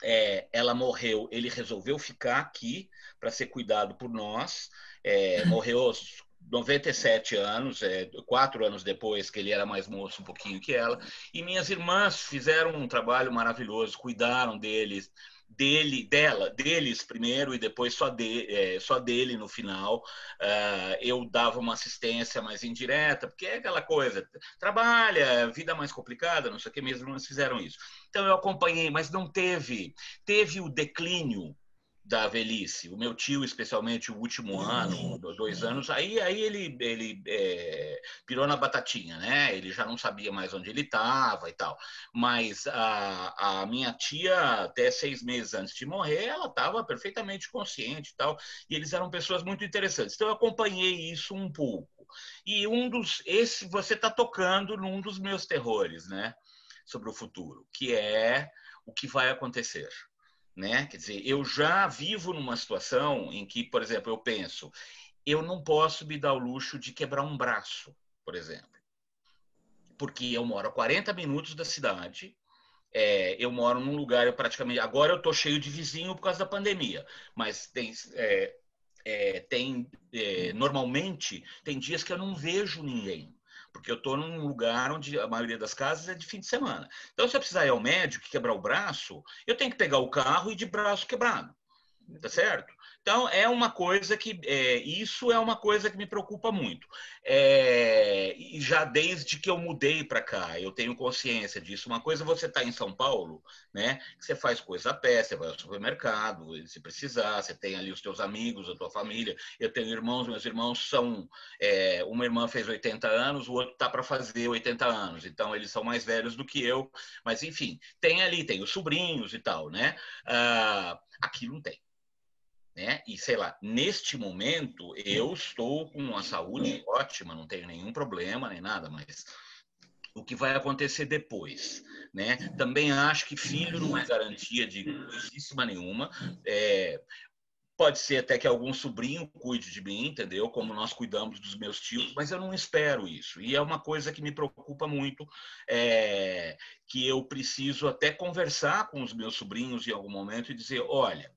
é, ela morreu, ele resolveu ficar aqui para ser cuidado por nós. É, morreu aos 97 anos, é, quatro anos depois que ele era mais moço um pouquinho que ela. E minhas irmãs fizeram um trabalho maravilhoso, cuidaram deles dele, dela, deles primeiro e depois só, de, é, só dele no final. Uh, eu dava uma assistência mais indireta, porque é aquela coisa, trabalha, vida mais complicada, não sei o que, mesmo eles fizeram isso. Então eu acompanhei, mas não teve, teve o declínio da velhice. O meu tio, especialmente o último ano, dois anos, aí, aí ele, ele é, pirou na batatinha, né? Ele já não sabia mais onde ele estava e tal. Mas a, a minha tia, até seis meses antes de morrer, ela estava perfeitamente consciente e tal. E eles eram pessoas muito interessantes. Então eu acompanhei isso um pouco. E um dos, esse você está tocando num dos meus terrores, né? Sobre o futuro, que é o que vai acontecer né? Quer dizer, eu já vivo numa situação em que, por exemplo, eu penso, eu não posso me dar o luxo de quebrar um braço, por exemplo. Porque eu moro a 40 minutos da cidade, é, eu moro num lugar, eu praticamente. Agora eu estou cheio de vizinho por causa da pandemia, mas tem. É, é, tem é, normalmente tem dias que eu não vejo ninguém porque eu estou num lugar onde a maioria das casas é de fim de semana. Então, se eu precisar ir ao médico quebrar o braço, eu tenho que pegar o carro e de braço quebrado. Tá certo? Então, é uma coisa que. É, isso é uma coisa que me preocupa muito. É, e já desde que eu mudei para cá, eu tenho consciência disso. Uma coisa você estar tá em São Paulo, né? Você faz coisa a pé, você vai ao supermercado, se precisar, você tem ali os teus amigos, a tua família. Eu tenho irmãos, meus irmãos são. É, uma irmã fez 80 anos, o outro está para fazer 80 anos. Então, eles são mais velhos do que eu. Mas, enfim, tem ali, tem os sobrinhos e tal, né? Ah, aquilo não tem. Né? E sei lá, neste momento eu estou com uma saúde ótima, não tenho nenhum problema nem nada, mas o que vai acontecer depois, né? Também acho que filho não é garantia de coisíssima nenhuma. É, Pode ser até que algum sobrinho cuide de mim, entendeu? Como nós cuidamos dos meus tios, mas eu não espero isso. E é uma coisa que me preocupa muito, é, que eu preciso até conversar com os meus sobrinhos em algum momento e dizer, olha,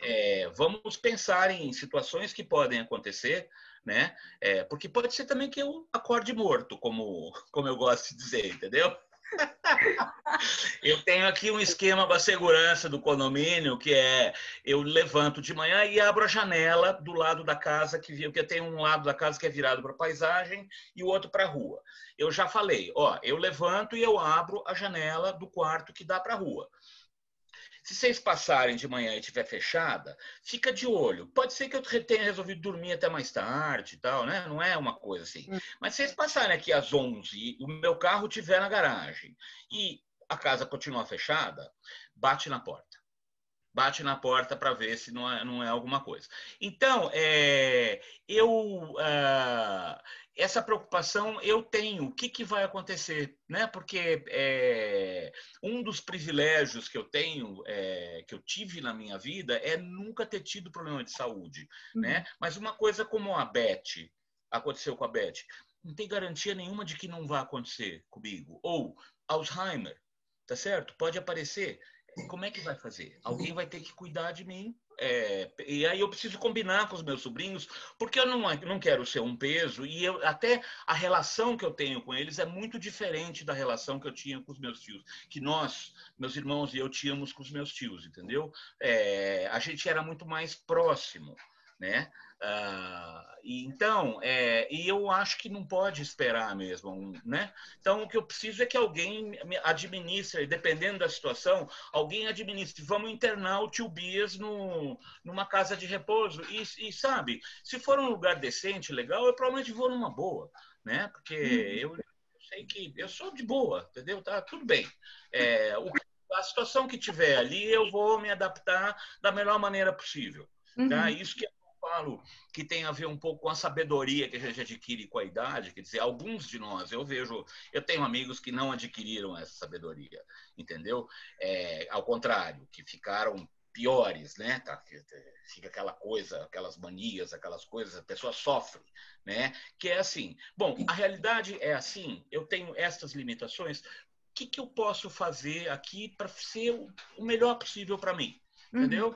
é, vamos pensar em situações que podem acontecer, né? É, porque pode ser também que eu acorde morto, como, como eu gosto de dizer, entendeu? eu tenho aqui um esquema para segurança do condomínio que é eu levanto de manhã e abro a janela do lado da casa que porque tem um lado da casa que é virado para paisagem e o outro para a rua. Eu já falei, ó, eu levanto e eu abro a janela do quarto que dá para a rua. Se vocês passarem de manhã e estiver fechada, fica de olho. Pode ser que eu tenha resolvido dormir até mais tarde e tal, né? Não é uma coisa assim. Hum. Mas se vocês passarem aqui às 11 e o meu carro estiver na garagem e a casa continuar fechada, bate na porta. Bate na porta para ver se não é, não é alguma coisa. Então, é, eu, uh, essa preocupação eu tenho. O que, que vai acontecer? Né? Porque é, um dos privilégios que eu tenho, é, que eu tive na minha vida, é nunca ter tido problema de saúde. Uhum. Né? Mas uma coisa como a Beth, aconteceu com a Beth, não tem garantia nenhuma de que não vai acontecer comigo. Ou Alzheimer, tá certo? Pode aparecer. Como é que vai fazer? Alguém vai ter que cuidar de mim é, e aí eu preciso combinar com os meus sobrinhos, porque eu não, não quero ser um peso, e eu, até a relação que eu tenho com eles é muito diferente da relação que eu tinha com os meus tios, que nós, meus irmãos e eu tínhamos com os meus tios, entendeu? É, a gente era muito mais próximo né? Ah, então, é, e eu acho que não pode esperar mesmo, né? Então, o que eu preciso é que alguém administre, dependendo da situação, alguém administre. Vamos internar o tio Bias no, numa casa de repouso. E, e, sabe, se for um lugar decente, legal, eu provavelmente vou numa boa, né? Porque uhum. eu, eu sei que eu sou de boa, entendeu? Tá tudo bem. É, o, a situação que tiver ali, eu vou me adaptar da melhor maneira possível. Tá? Uhum. Isso que é falo que tem a ver um pouco com a sabedoria que a gente adquire com a idade, quer dizer, alguns de nós, eu vejo, eu tenho amigos que não adquiriram essa sabedoria, entendeu? É, ao contrário, que ficaram piores, né? Tá? Fica aquela coisa, aquelas manias, aquelas coisas, a pessoa sofre, né? Que é assim. Bom, a realidade é assim. Eu tenho estas limitações. O que, que eu posso fazer aqui para ser o melhor possível para mim? Uhum.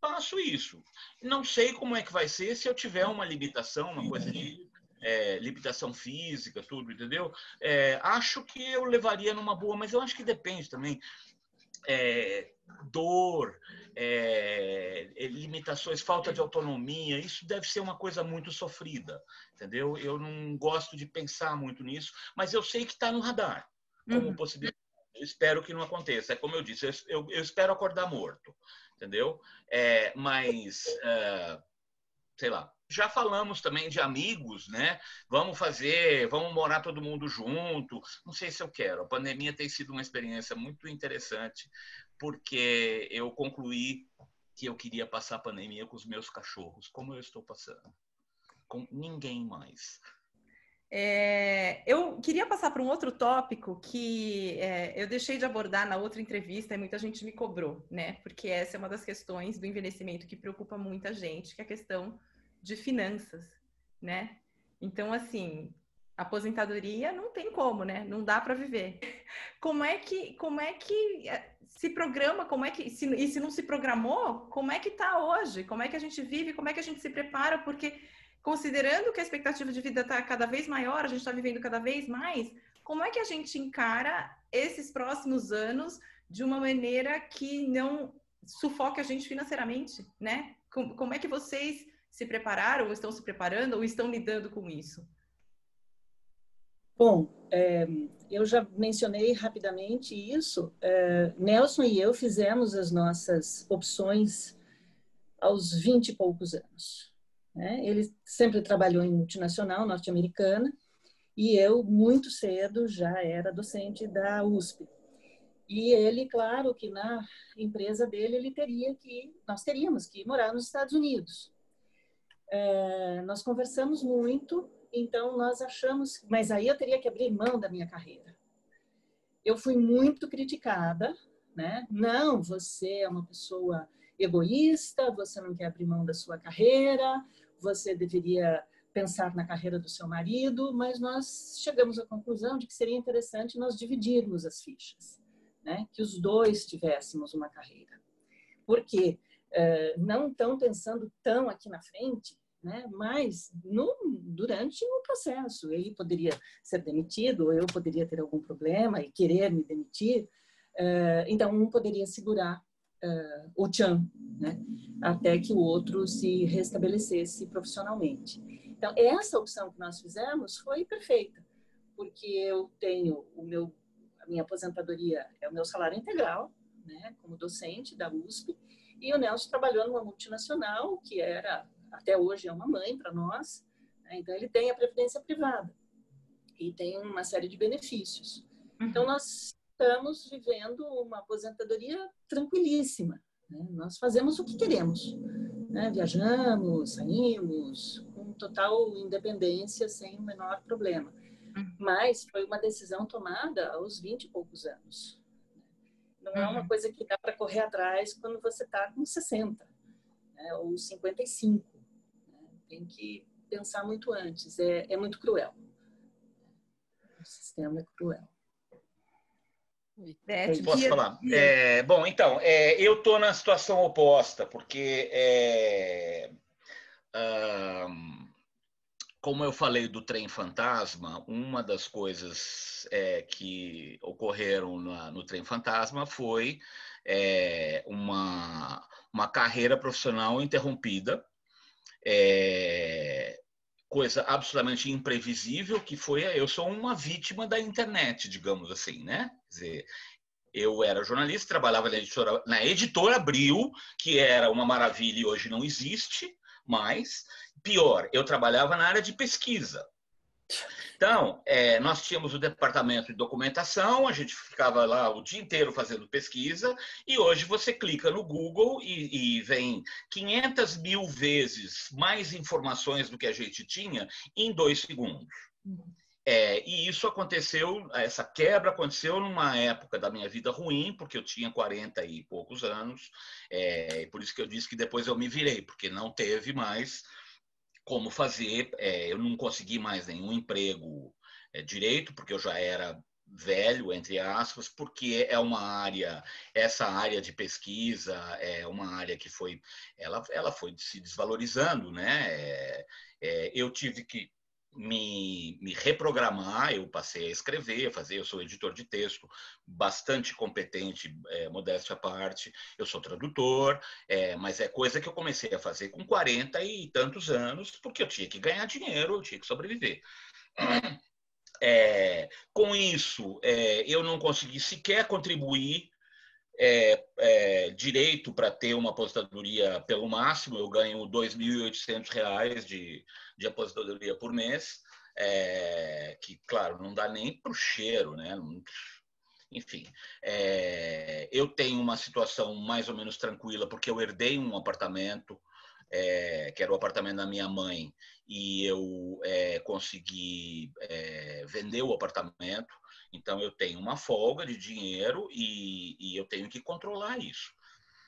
Faço isso. Não sei como é que vai ser se eu tiver uma limitação, uma coisa de é, limitação física, tudo, entendeu? É, acho que eu levaria numa boa, mas eu acho que depende também. É, dor, é, é, limitações, falta de autonomia, isso deve ser uma coisa muito sofrida, entendeu? Eu não gosto de pensar muito nisso, mas eu sei que está no radar como uhum. possibilidade. Eu espero que não aconteça. É como eu disse, eu, eu, eu espero acordar morto entendeu? É, mas, é, sei lá, já falamos também de amigos, né? Vamos fazer, vamos morar todo mundo junto. Não sei se eu quero. A pandemia tem sido uma experiência muito interessante, porque eu concluí que eu queria passar a pandemia com os meus cachorros, como eu estou passando. Com ninguém mais. É, eu queria passar para um outro tópico que é, eu deixei de abordar na outra entrevista e muita gente me cobrou, né? Porque essa é uma das questões do envelhecimento que preocupa muita gente, que é a questão de finanças, né? Então, assim, aposentadoria não tem como, né? Não dá para viver. Como é que, como é que é, se programa? Como é que se, e se não se programou? Como é que está hoje? Como é que a gente vive? Como é que a gente se prepara? Porque considerando que a expectativa de vida está cada vez maior, a gente está vivendo cada vez mais, como é que a gente encara esses próximos anos de uma maneira que não sufoque a gente financeiramente, né? Como, como é que vocês se prepararam, ou estão se preparando, ou estão lidando com isso? Bom, é, eu já mencionei rapidamente isso. É, Nelson e eu fizemos as nossas opções aos 20 e poucos anos. Né? Ele sempre trabalhou em multinacional norte-americana e eu, muito cedo, já era docente da USP. E ele, claro, que na empresa dele ele teria que, nós teríamos que morar nos Estados Unidos. É, nós conversamos muito, então nós achamos, mas aí eu teria que abrir mão da minha carreira. Eu fui muito criticada, né? Não, você é uma pessoa egoísta, você não quer abrir mão da sua carreira, você deveria pensar na carreira do seu marido, mas nós chegamos à conclusão de que seria interessante nós dividirmos as fichas, né? Que os dois tivéssemos uma carreira. Porque uh, não estão pensando tão aqui na frente, né? Mas no, durante o processo, ele poderia ser demitido, ou eu poderia ter algum problema e querer me demitir. Uh, então, um poderia segurar uh, o Chan, né? até que o outro se restabelecesse profissionalmente. Então, essa opção que nós fizemos foi perfeita, porque eu tenho o meu, a minha aposentadoria é o meu salário integral, né, como docente da USP, e o Nelson trabalhou numa multinacional que era, até hoje, é uma mãe para nós, né, então ele tem a previdência privada e tem uma série de benefícios. Então, uhum. nós estamos vivendo uma aposentadoria tranquilíssima. Né? Nós fazemos o que queremos. Né? Viajamos, saímos, com total independência, sem o menor problema. Uhum. Mas foi uma decisão tomada aos 20 e poucos anos. Não é uma uhum. coisa que dá para correr atrás quando você está com 60 né? ou 55. Né? Tem que pensar muito antes. É, é muito cruel. O sistema é cruel. Beth, Posso falar? É, bom, então, é, eu estou na situação oposta, porque, é, como eu falei do trem fantasma, uma das coisas é, que ocorreram na, no trem fantasma foi é, uma, uma carreira profissional interrompida. É, coisa absolutamente imprevisível que foi eu sou uma vítima da internet, digamos assim, né? Quer dizer, eu era jornalista, trabalhava na editora, na editora Abril, que era uma maravilha e hoje não existe mais. Pior, eu trabalhava na área de pesquisa. Então, é, nós tínhamos o departamento de documentação, a gente ficava lá o dia inteiro fazendo pesquisa, e hoje você clica no Google e, e vem 500 mil vezes mais informações do que a gente tinha em dois segundos. É, e isso aconteceu, essa quebra aconteceu numa época da minha vida ruim, porque eu tinha 40 e poucos anos, é, por isso que eu disse que depois eu me virei, porque não teve mais como fazer. É, eu não consegui mais nenhum emprego é, direito, porque eu já era velho, entre aspas, porque é uma área, essa área de pesquisa é uma área que foi, ela, ela foi se desvalorizando, né? É, é, eu tive que me, me reprogramar, eu passei a escrever, fazer, eu sou editor de texto, bastante competente, é, modéstia à parte, eu sou tradutor, é, mas é coisa que eu comecei a fazer com 40 e tantos anos, porque eu tinha que ganhar dinheiro, eu tinha que sobreviver. É, com isso, é, eu não consegui sequer contribuir é, é, direito para ter uma aposentadoria pelo máximo, eu ganho R$ 2.800 de, de aposentadoria por mês, é, que, claro, não dá nem para o cheiro, né? Enfim, é, eu tenho uma situação mais ou menos tranquila, porque eu herdei um apartamento, é, que era o apartamento da minha mãe, e eu é, consegui vender o apartamento, então, eu tenho uma folga de dinheiro e, e eu tenho que controlar isso.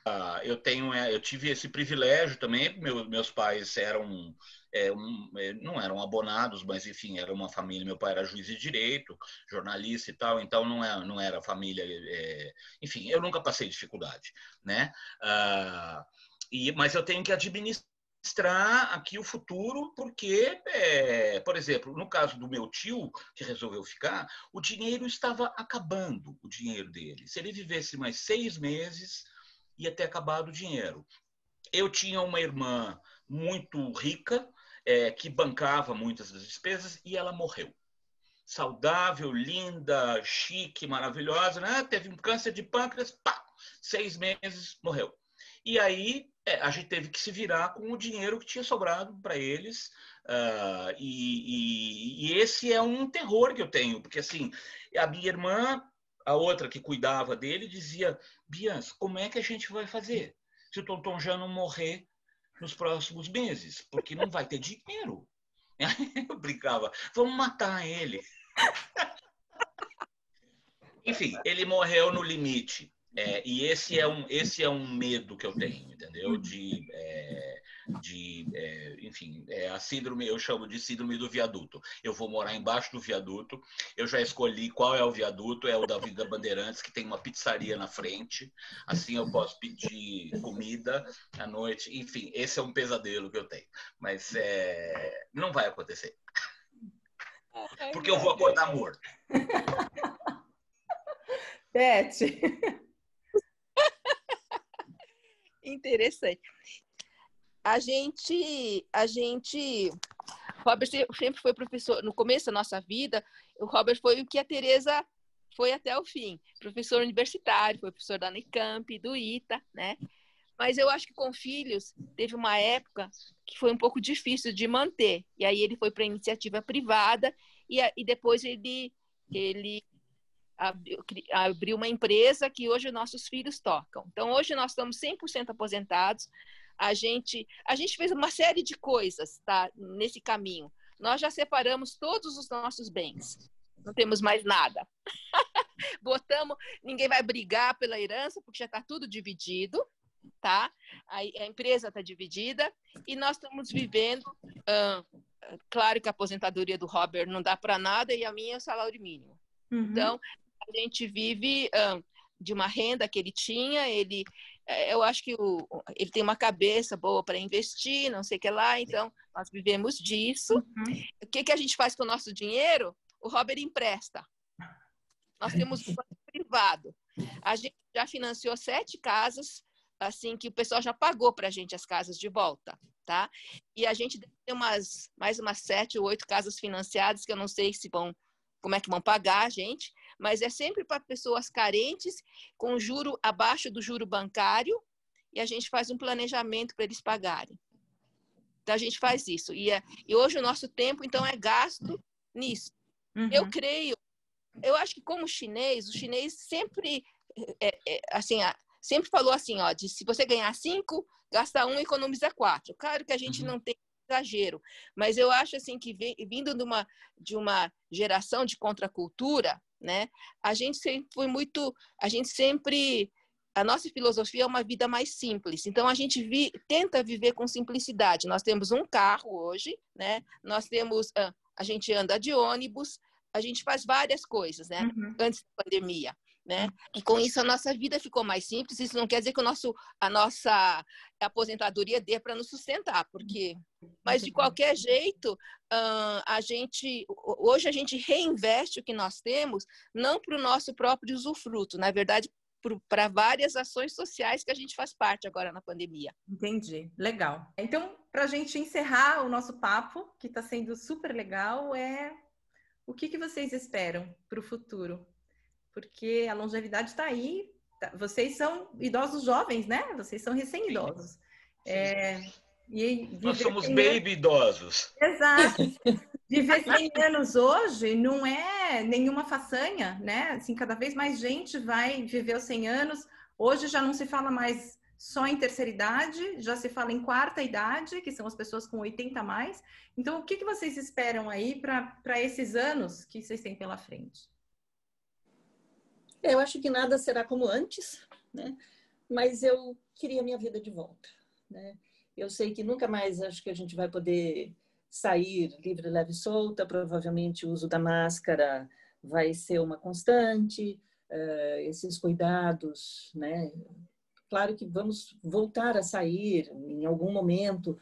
Uh, eu tenho, é, eu tive esse privilégio também. Meu, meus pais eram, é, um, é, não eram abonados, mas enfim, era uma família. Meu pai era juiz de direito, jornalista e tal, então não era, é, não era família. É, enfim, eu nunca passei dificuldade, né? Uh, e, mas eu tenho que administrar mostrar aqui o futuro, porque, é, por exemplo, no caso do meu tio, que resolveu ficar, o dinheiro estava acabando, o dinheiro dele. Se ele vivesse mais seis meses, ia ter acabado o dinheiro. Eu tinha uma irmã muito rica, é, que bancava muitas das despesas, e ela morreu. Saudável, linda, chique, maravilhosa, né? teve um câncer de pâncreas, pá, seis meses, morreu. E aí é, a gente teve que se virar com o dinheiro que tinha sobrado para eles. Uh, e, e, e, esse é um terror que eu tenho, porque assim, a minha irmã a outra que cuidava dele dizia: Bias, como é que a gente vai fazer se o Tonton já não morrer nos próximos meses? Porque não vai ter dinheiro. Eu brincava: vamos matar ele. Enfim, ele morreu no limite. É, e esse é, um, esse é um medo que eu tenho, entendeu? De, é, de é, enfim, é a síndrome, eu chamo de síndrome do viaduto. Eu vou morar embaixo do viaduto, eu já escolhi qual é o viaduto, é o da Vida Bandeirantes, que tem uma pizzaria na frente, assim eu posso pedir comida à noite, enfim, esse é um pesadelo que eu tenho. Mas é, não vai acontecer. Porque eu vou acordar morto. Beth. Interessante. A gente, a gente, Robert sempre foi professor. No começo da nossa vida, o Robert foi o que a Teresa foi até o fim, professor universitário, foi professor da Unicamp, do ITA, né? Mas eu acho que com filhos teve uma época que foi um pouco difícil de manter. E aí ele foi para iniciativa privada e, e depois ele ele abriu uma empresa que hoje nossos filhos tocam. Então, hoje nós estamos 100% aposentados. A gente, a gente fez uma série de coisas tá, nesse caminho. Nós já separamos todos os nossos bens. Não temos mais nada. Botamos, ninguém vai brigar pela herança, porque já está tudo dividido, tá? A, a empresa está dividida e nós estamos vivendo. claro que a aposentadoria do Robert não dá para nada e a minha é o salário mínimo. Uhum. Então, a gente vive uh, de uma renda que ele tinha, ele é, eu acho que o, ele tem uma cabeça boa para investir, não sei o que lá, então nós vivemos disso. Uhum. O que, que a gente faz com o nosso dinheiro? O Robert empresta. Nós temos um banco privado. A gente já financiou sete casas, assim que o pessoal já pagou para a gente as casas de volta, tá? E a gente tem umas mais umas sete ou oito casas financiadas que eu não sei se vão como é que vão pagar a gente, mas é sempre para pessoas carentes, com juro abaixo do juro bancário, e a gente faz um planejamento para eles pagarem. Então, a gente faz isso. E, é, e hoje o nosso tempo, então, é gasto nisso. Uhum. Eu creio, eu acho que como chinês, o chinês sempre, é, é, assim, sempre falou assim, ó, de se você ganhar cinco, gasta um, economiza quatro. Claro que a gente uhum. não tem exagero, mas eu acho assim que vindo de uma de uma geração de contracultura, né? A gente sempre foi muito, a gente sempre a nossa filosofia é uma vida mais simples. Então a gente vi, tenta viver com simplicidade. Nós temos um carro hoje, né? Nós temos a gente anda de ônibus, a gente faz várias coisas, né? Uhum. Antes da pandemia né? E com isso a nossa vida ficou mais simples. Isso não quer dizer que o nosso, a nossa aposentadoria dê para nos sustentar, porque, mas de qualquer jeito, a gente hoje a gente reinveste o que nós temos não para o nosso próprio usufruto, na verdade para várias ações sociais que a gente faz parte agora na pandemia. Entendi, legal. Então, para a gente encerrar o nosso papo, que está sendo super legal, é o que, que vocês esperam para o futuro? Porque a longevidade está aí. Tá, vocês são idosos jovens, né? Vocês são recém-idosos. É, Nós somos baby idosos. Exato. Viver 100 anos hoje não é nenhuma façanha, né? Assim, cada vez mais gente vai viver os 100 anos. Hoje já não se fala mais só em terceira idade, já se fala em quarta idade, que são as pessoas com 80 a mais. Então, o que, que vocês esperam aí para esses anos que vocês têm pela frente? Eu acho que nada será como antes, né? Mas eu queria minha vida de volta, né? Eu sei que nunca mais acho que a gente vai poder sair livre, leve e solta. Provavelmente o uso da máscara vai ser uma constante. Uh, esses cuidados, né? Claro que vamos voltar a sair em algum momento,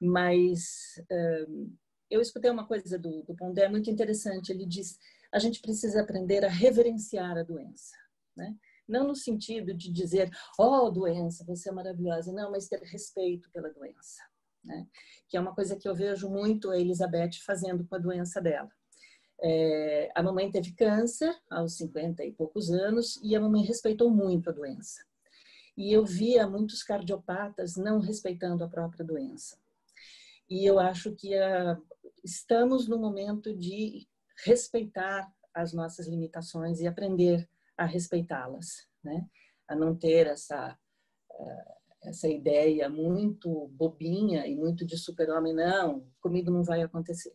mas uh, eu escutei uma coisa do, do Pondé muito interessante. Ele diz a gente precisa aprender a reverenciar a doença, né? Não no sentido de dizer, ó, oh, doença, você é maravilhosa, não, mas ter respeito pela doença, né? Que é uma coisa que eu vejo muito a Elizabeth fazendo com a doença dela. É, a mamãe teve câncer aos 50 e poucos anos e a mamãe respeitou muito a doença. E eu via muitos cardiopatas não respeitando a própria doença. E eu acho que a, ah, estamos no momento de respeitar as nossas limitações e aprender a respeitá-las, né? A não ter essa uh, essa ideia muito bobinha e muito de super-homem, não, comigo não vai acontecer.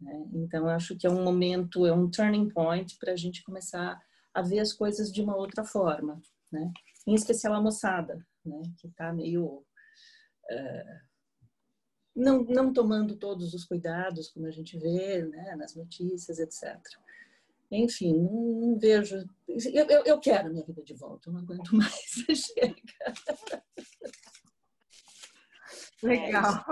Né? Então, acho que é um momento, é um turning point para a gente começar a ver as coisas de uma outra forma, né? Em especial a moçada, né? Que está meio uh, não, não tomando todos os cuidados, como a gente vê, né? Nas notícias, etc. Enfim, não, não vejo. Eu, eu, eu, quero minha vida de volta, eu não aguento mais. Chega. Legal.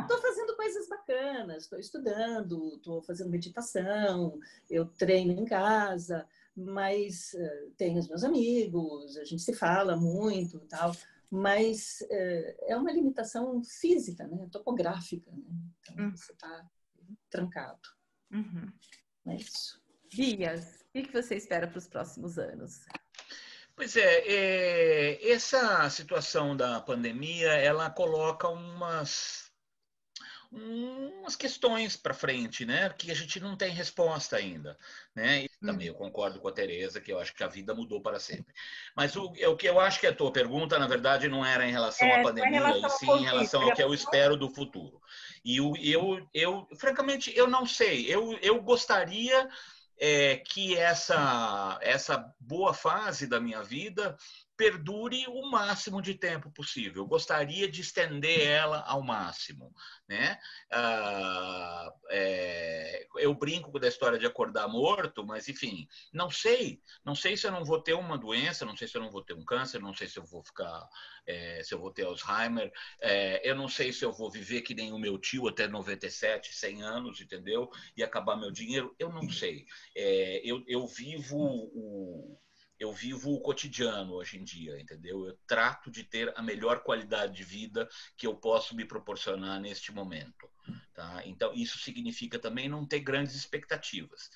Estou fazendo coisas bacanas, estou estudando, estou fazendo meditação, eu treino em casa, mas uh, tenho os meus amigos, a gente se fala muito tal, mas uh, é uma limitação física, né? topográfica. Né? Então, uhum. você está trancado. Uhum. É isso. Dias, o que você espera para os próximos anos? Pois é, é, essa situação da pandemia, ela coloca umas, umas questões para frente, né? Que a gente não tem resposta ainda, né? E também eu concordo com a Tereza que eu acho que a vida mudou para sempre. Mas o, o que eu acho que a tua pergunta, na verdade, não era em relação é, à pandemia, e sim em relação ao que eu espero do futuro. E eu, eu, eu francamente, eu não sei. Eu, eu gostaria é, que essa, essa boa fase da minha vida perdure o máximo de tempo possível. Eu gostaria de estender ela ao máximo, né? Ah, é, eu brinco da história de acordar morto, mas enfim, não sei, não sei se eu não vou ter uma doença, não sei se eu não vou ter um câncer, não sei se eu vou ficar, é, se eu vou ter Alzheimer, é, eu não sei se eu vou viver que nem o meu tio até 97, 100 anos, entendeu? E acabar meu dinheiro, eu não sei. É, eu, eu vivo o eu vivo o cotidiano hoje em dia, entendeu? Eu trato de ter a melhor qualidade de vida que eu posso me proporcionar neste momento, tá? Então, isso significa também não ter grandes expectativas,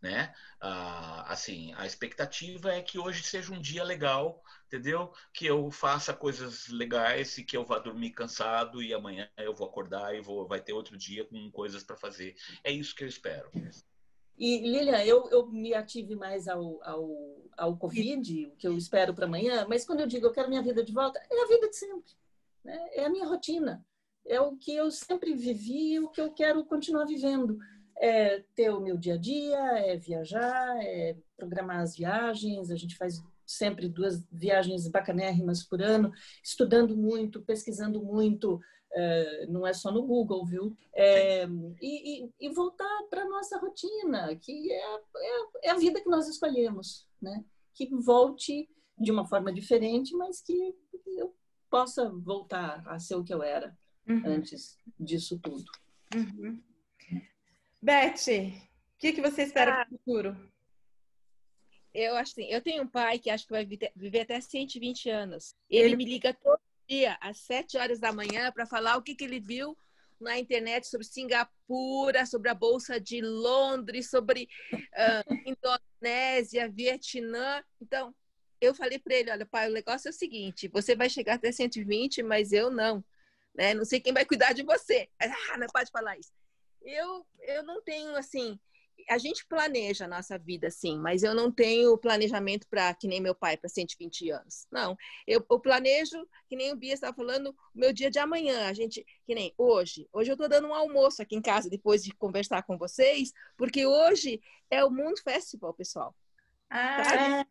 né? Ah, assim, a expectativa é que hoje seja um dia legal, entendeu? Que eu faça coisas legais e que eu vá dormir cansado e amanhã eu vou acordar e vou vai ter outro dia com coisas para fazer. É isso que eu espero. E, Lilian, eu, eu me ative mais ao, ao, ao Covid, o que eu espero para amanhã, mas quando eu digo eu quero minha vida de volta, é a vida de sempre. Né? É a minha rotina. É o que eu sempre vivi e o que eu quero continuar vivendo. É ter o meu dia a dia, é viajar, é programar as viagens. A gente faz sempre duas viagens bacanérrimas por ano, estudando muito, pesquisando muito, é, não é só no Google, viu? É, e, e, e, voltar para a nossa rotina, que é, é, é, a vida que nós escolhemos, né? Que volte de uma forma diferente, mas que eu possa voltar a ser o que eu era uhum. antes disso tudo. Uhum. Beth, o que, que você espera ah, para o futuro? Eu acho assim, eu tenho um pai que acho que vai viver até 120 anos. Ele, Ele... me liga todo dia, às sete horas da manhã, para falar o que, que ele viu na internet sobre Singapura, sobre a Bolsa de Londres, sobre uh, Indonésia, Vietnã. Então, eu falei para ele, olha, pai, o negócio é o seguinte, você vai chegar até 120, mas eu não. Né? Não sei quem vai cuidar de você. Ah, não pode falar isso. Eu, eu não tenho, assim, a gente planeja a nossa vida, sim, mas eu não tenho planejamento para, que nem meu pai, para 120 anos. Não, eu, eu, planejo, que nem o Bia estava falando, o meu dia de amanhã. A gente, que nem hoje. Hoje eu estou dando um almoço aqui em casa, depois de conversar com vocês, porque hoje é o Mundo Festival, pessoal. Ah,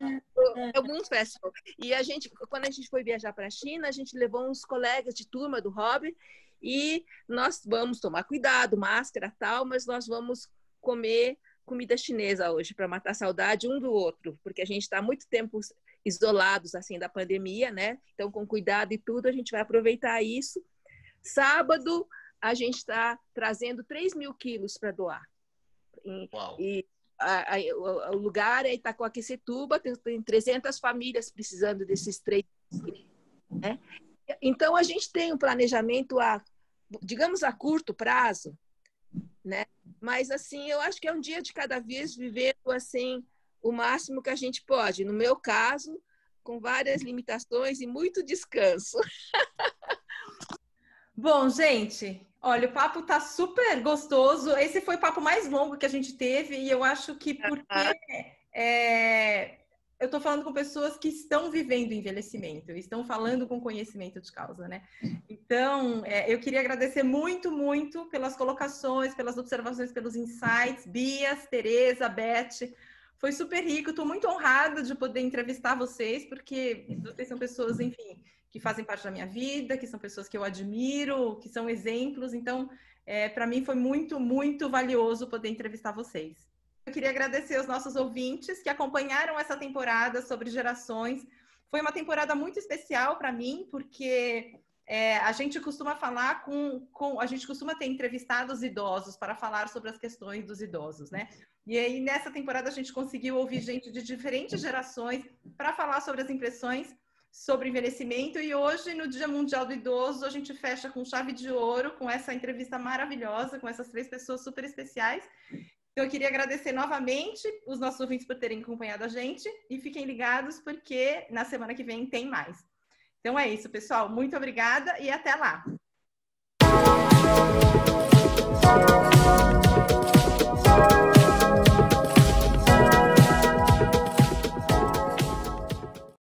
é o Moon Festival. E a gente, quando a gente foi viajar para a China, a gente levou uns colegas de turma do hobby e nós vamos tomar cuidado, máscara tal, mas nós vamos comer comida chinesa hoje para matar a saudade um do outro, porque a gente está muito tempo isolados assim da pandemia, né? Então, com cuidado e tudo, a gente vai aproveitar isso. Sábado, a gente está trazendo 3 mil quilos para doar. E, e a, a, o, o, lugar é Itacoaquecetuba, tem, tem 300 famílias precisando desses três. Né? Então, a gente tem um planejamento a, digamos, a curto prazo, né? Mas assim, eu acho que é um dia de cada vez vivendo assim o máximo que a gente pode. No meu caso, com várias limitações e muito descanso. Bom, gente, olha, o papo tá super gostoso. Esse foi o papo mais longo que a gente teve e eu acho que porque é, eu estou falando com pessoas que estão vivendo envelhecimento, estão falando com conhecimento de causa, né? Então, é, eu queria agradecer muito, muito pelas colocações, pelas observações, pelos insights. Bias, Tereza, Beth, foi super rico. Estou muito honrada de poder entrevistar vocês, porque vocês são pessoas, enfim, que fazem parte da minha vida, que são pessoas que eu admiro, que são exemplos. Então, é, para mim foi muito, muito valioso poder entrevistar vocês. Eu queria agradecer aos nossos ouvintes que acompanharam essa temporada sobre gerações. Foi uma temporada muito especial para mim, porque é, a gente costuma falar com, com. A gente costuma ter entrevistados idosos para falar sobre as questões dos idosos, né? E aí, nessa temporada, a gente conseguiu ouvir gente de diferentes gerações para falar sobre as impressões sobre envelhecimento. E hoje, no Dia Mundial do Idoso, a gente fecha com chave de ouro, com essa entrevista maravilhosa, com essas três pessoas super especiais. Então, eu queria agradecer novamente os nossos ouvintes por terem acompanhado a gente e fiquem ligados porque na semana que vem tem mais. Então é isso, pessoal. Muito obrigada e até lá.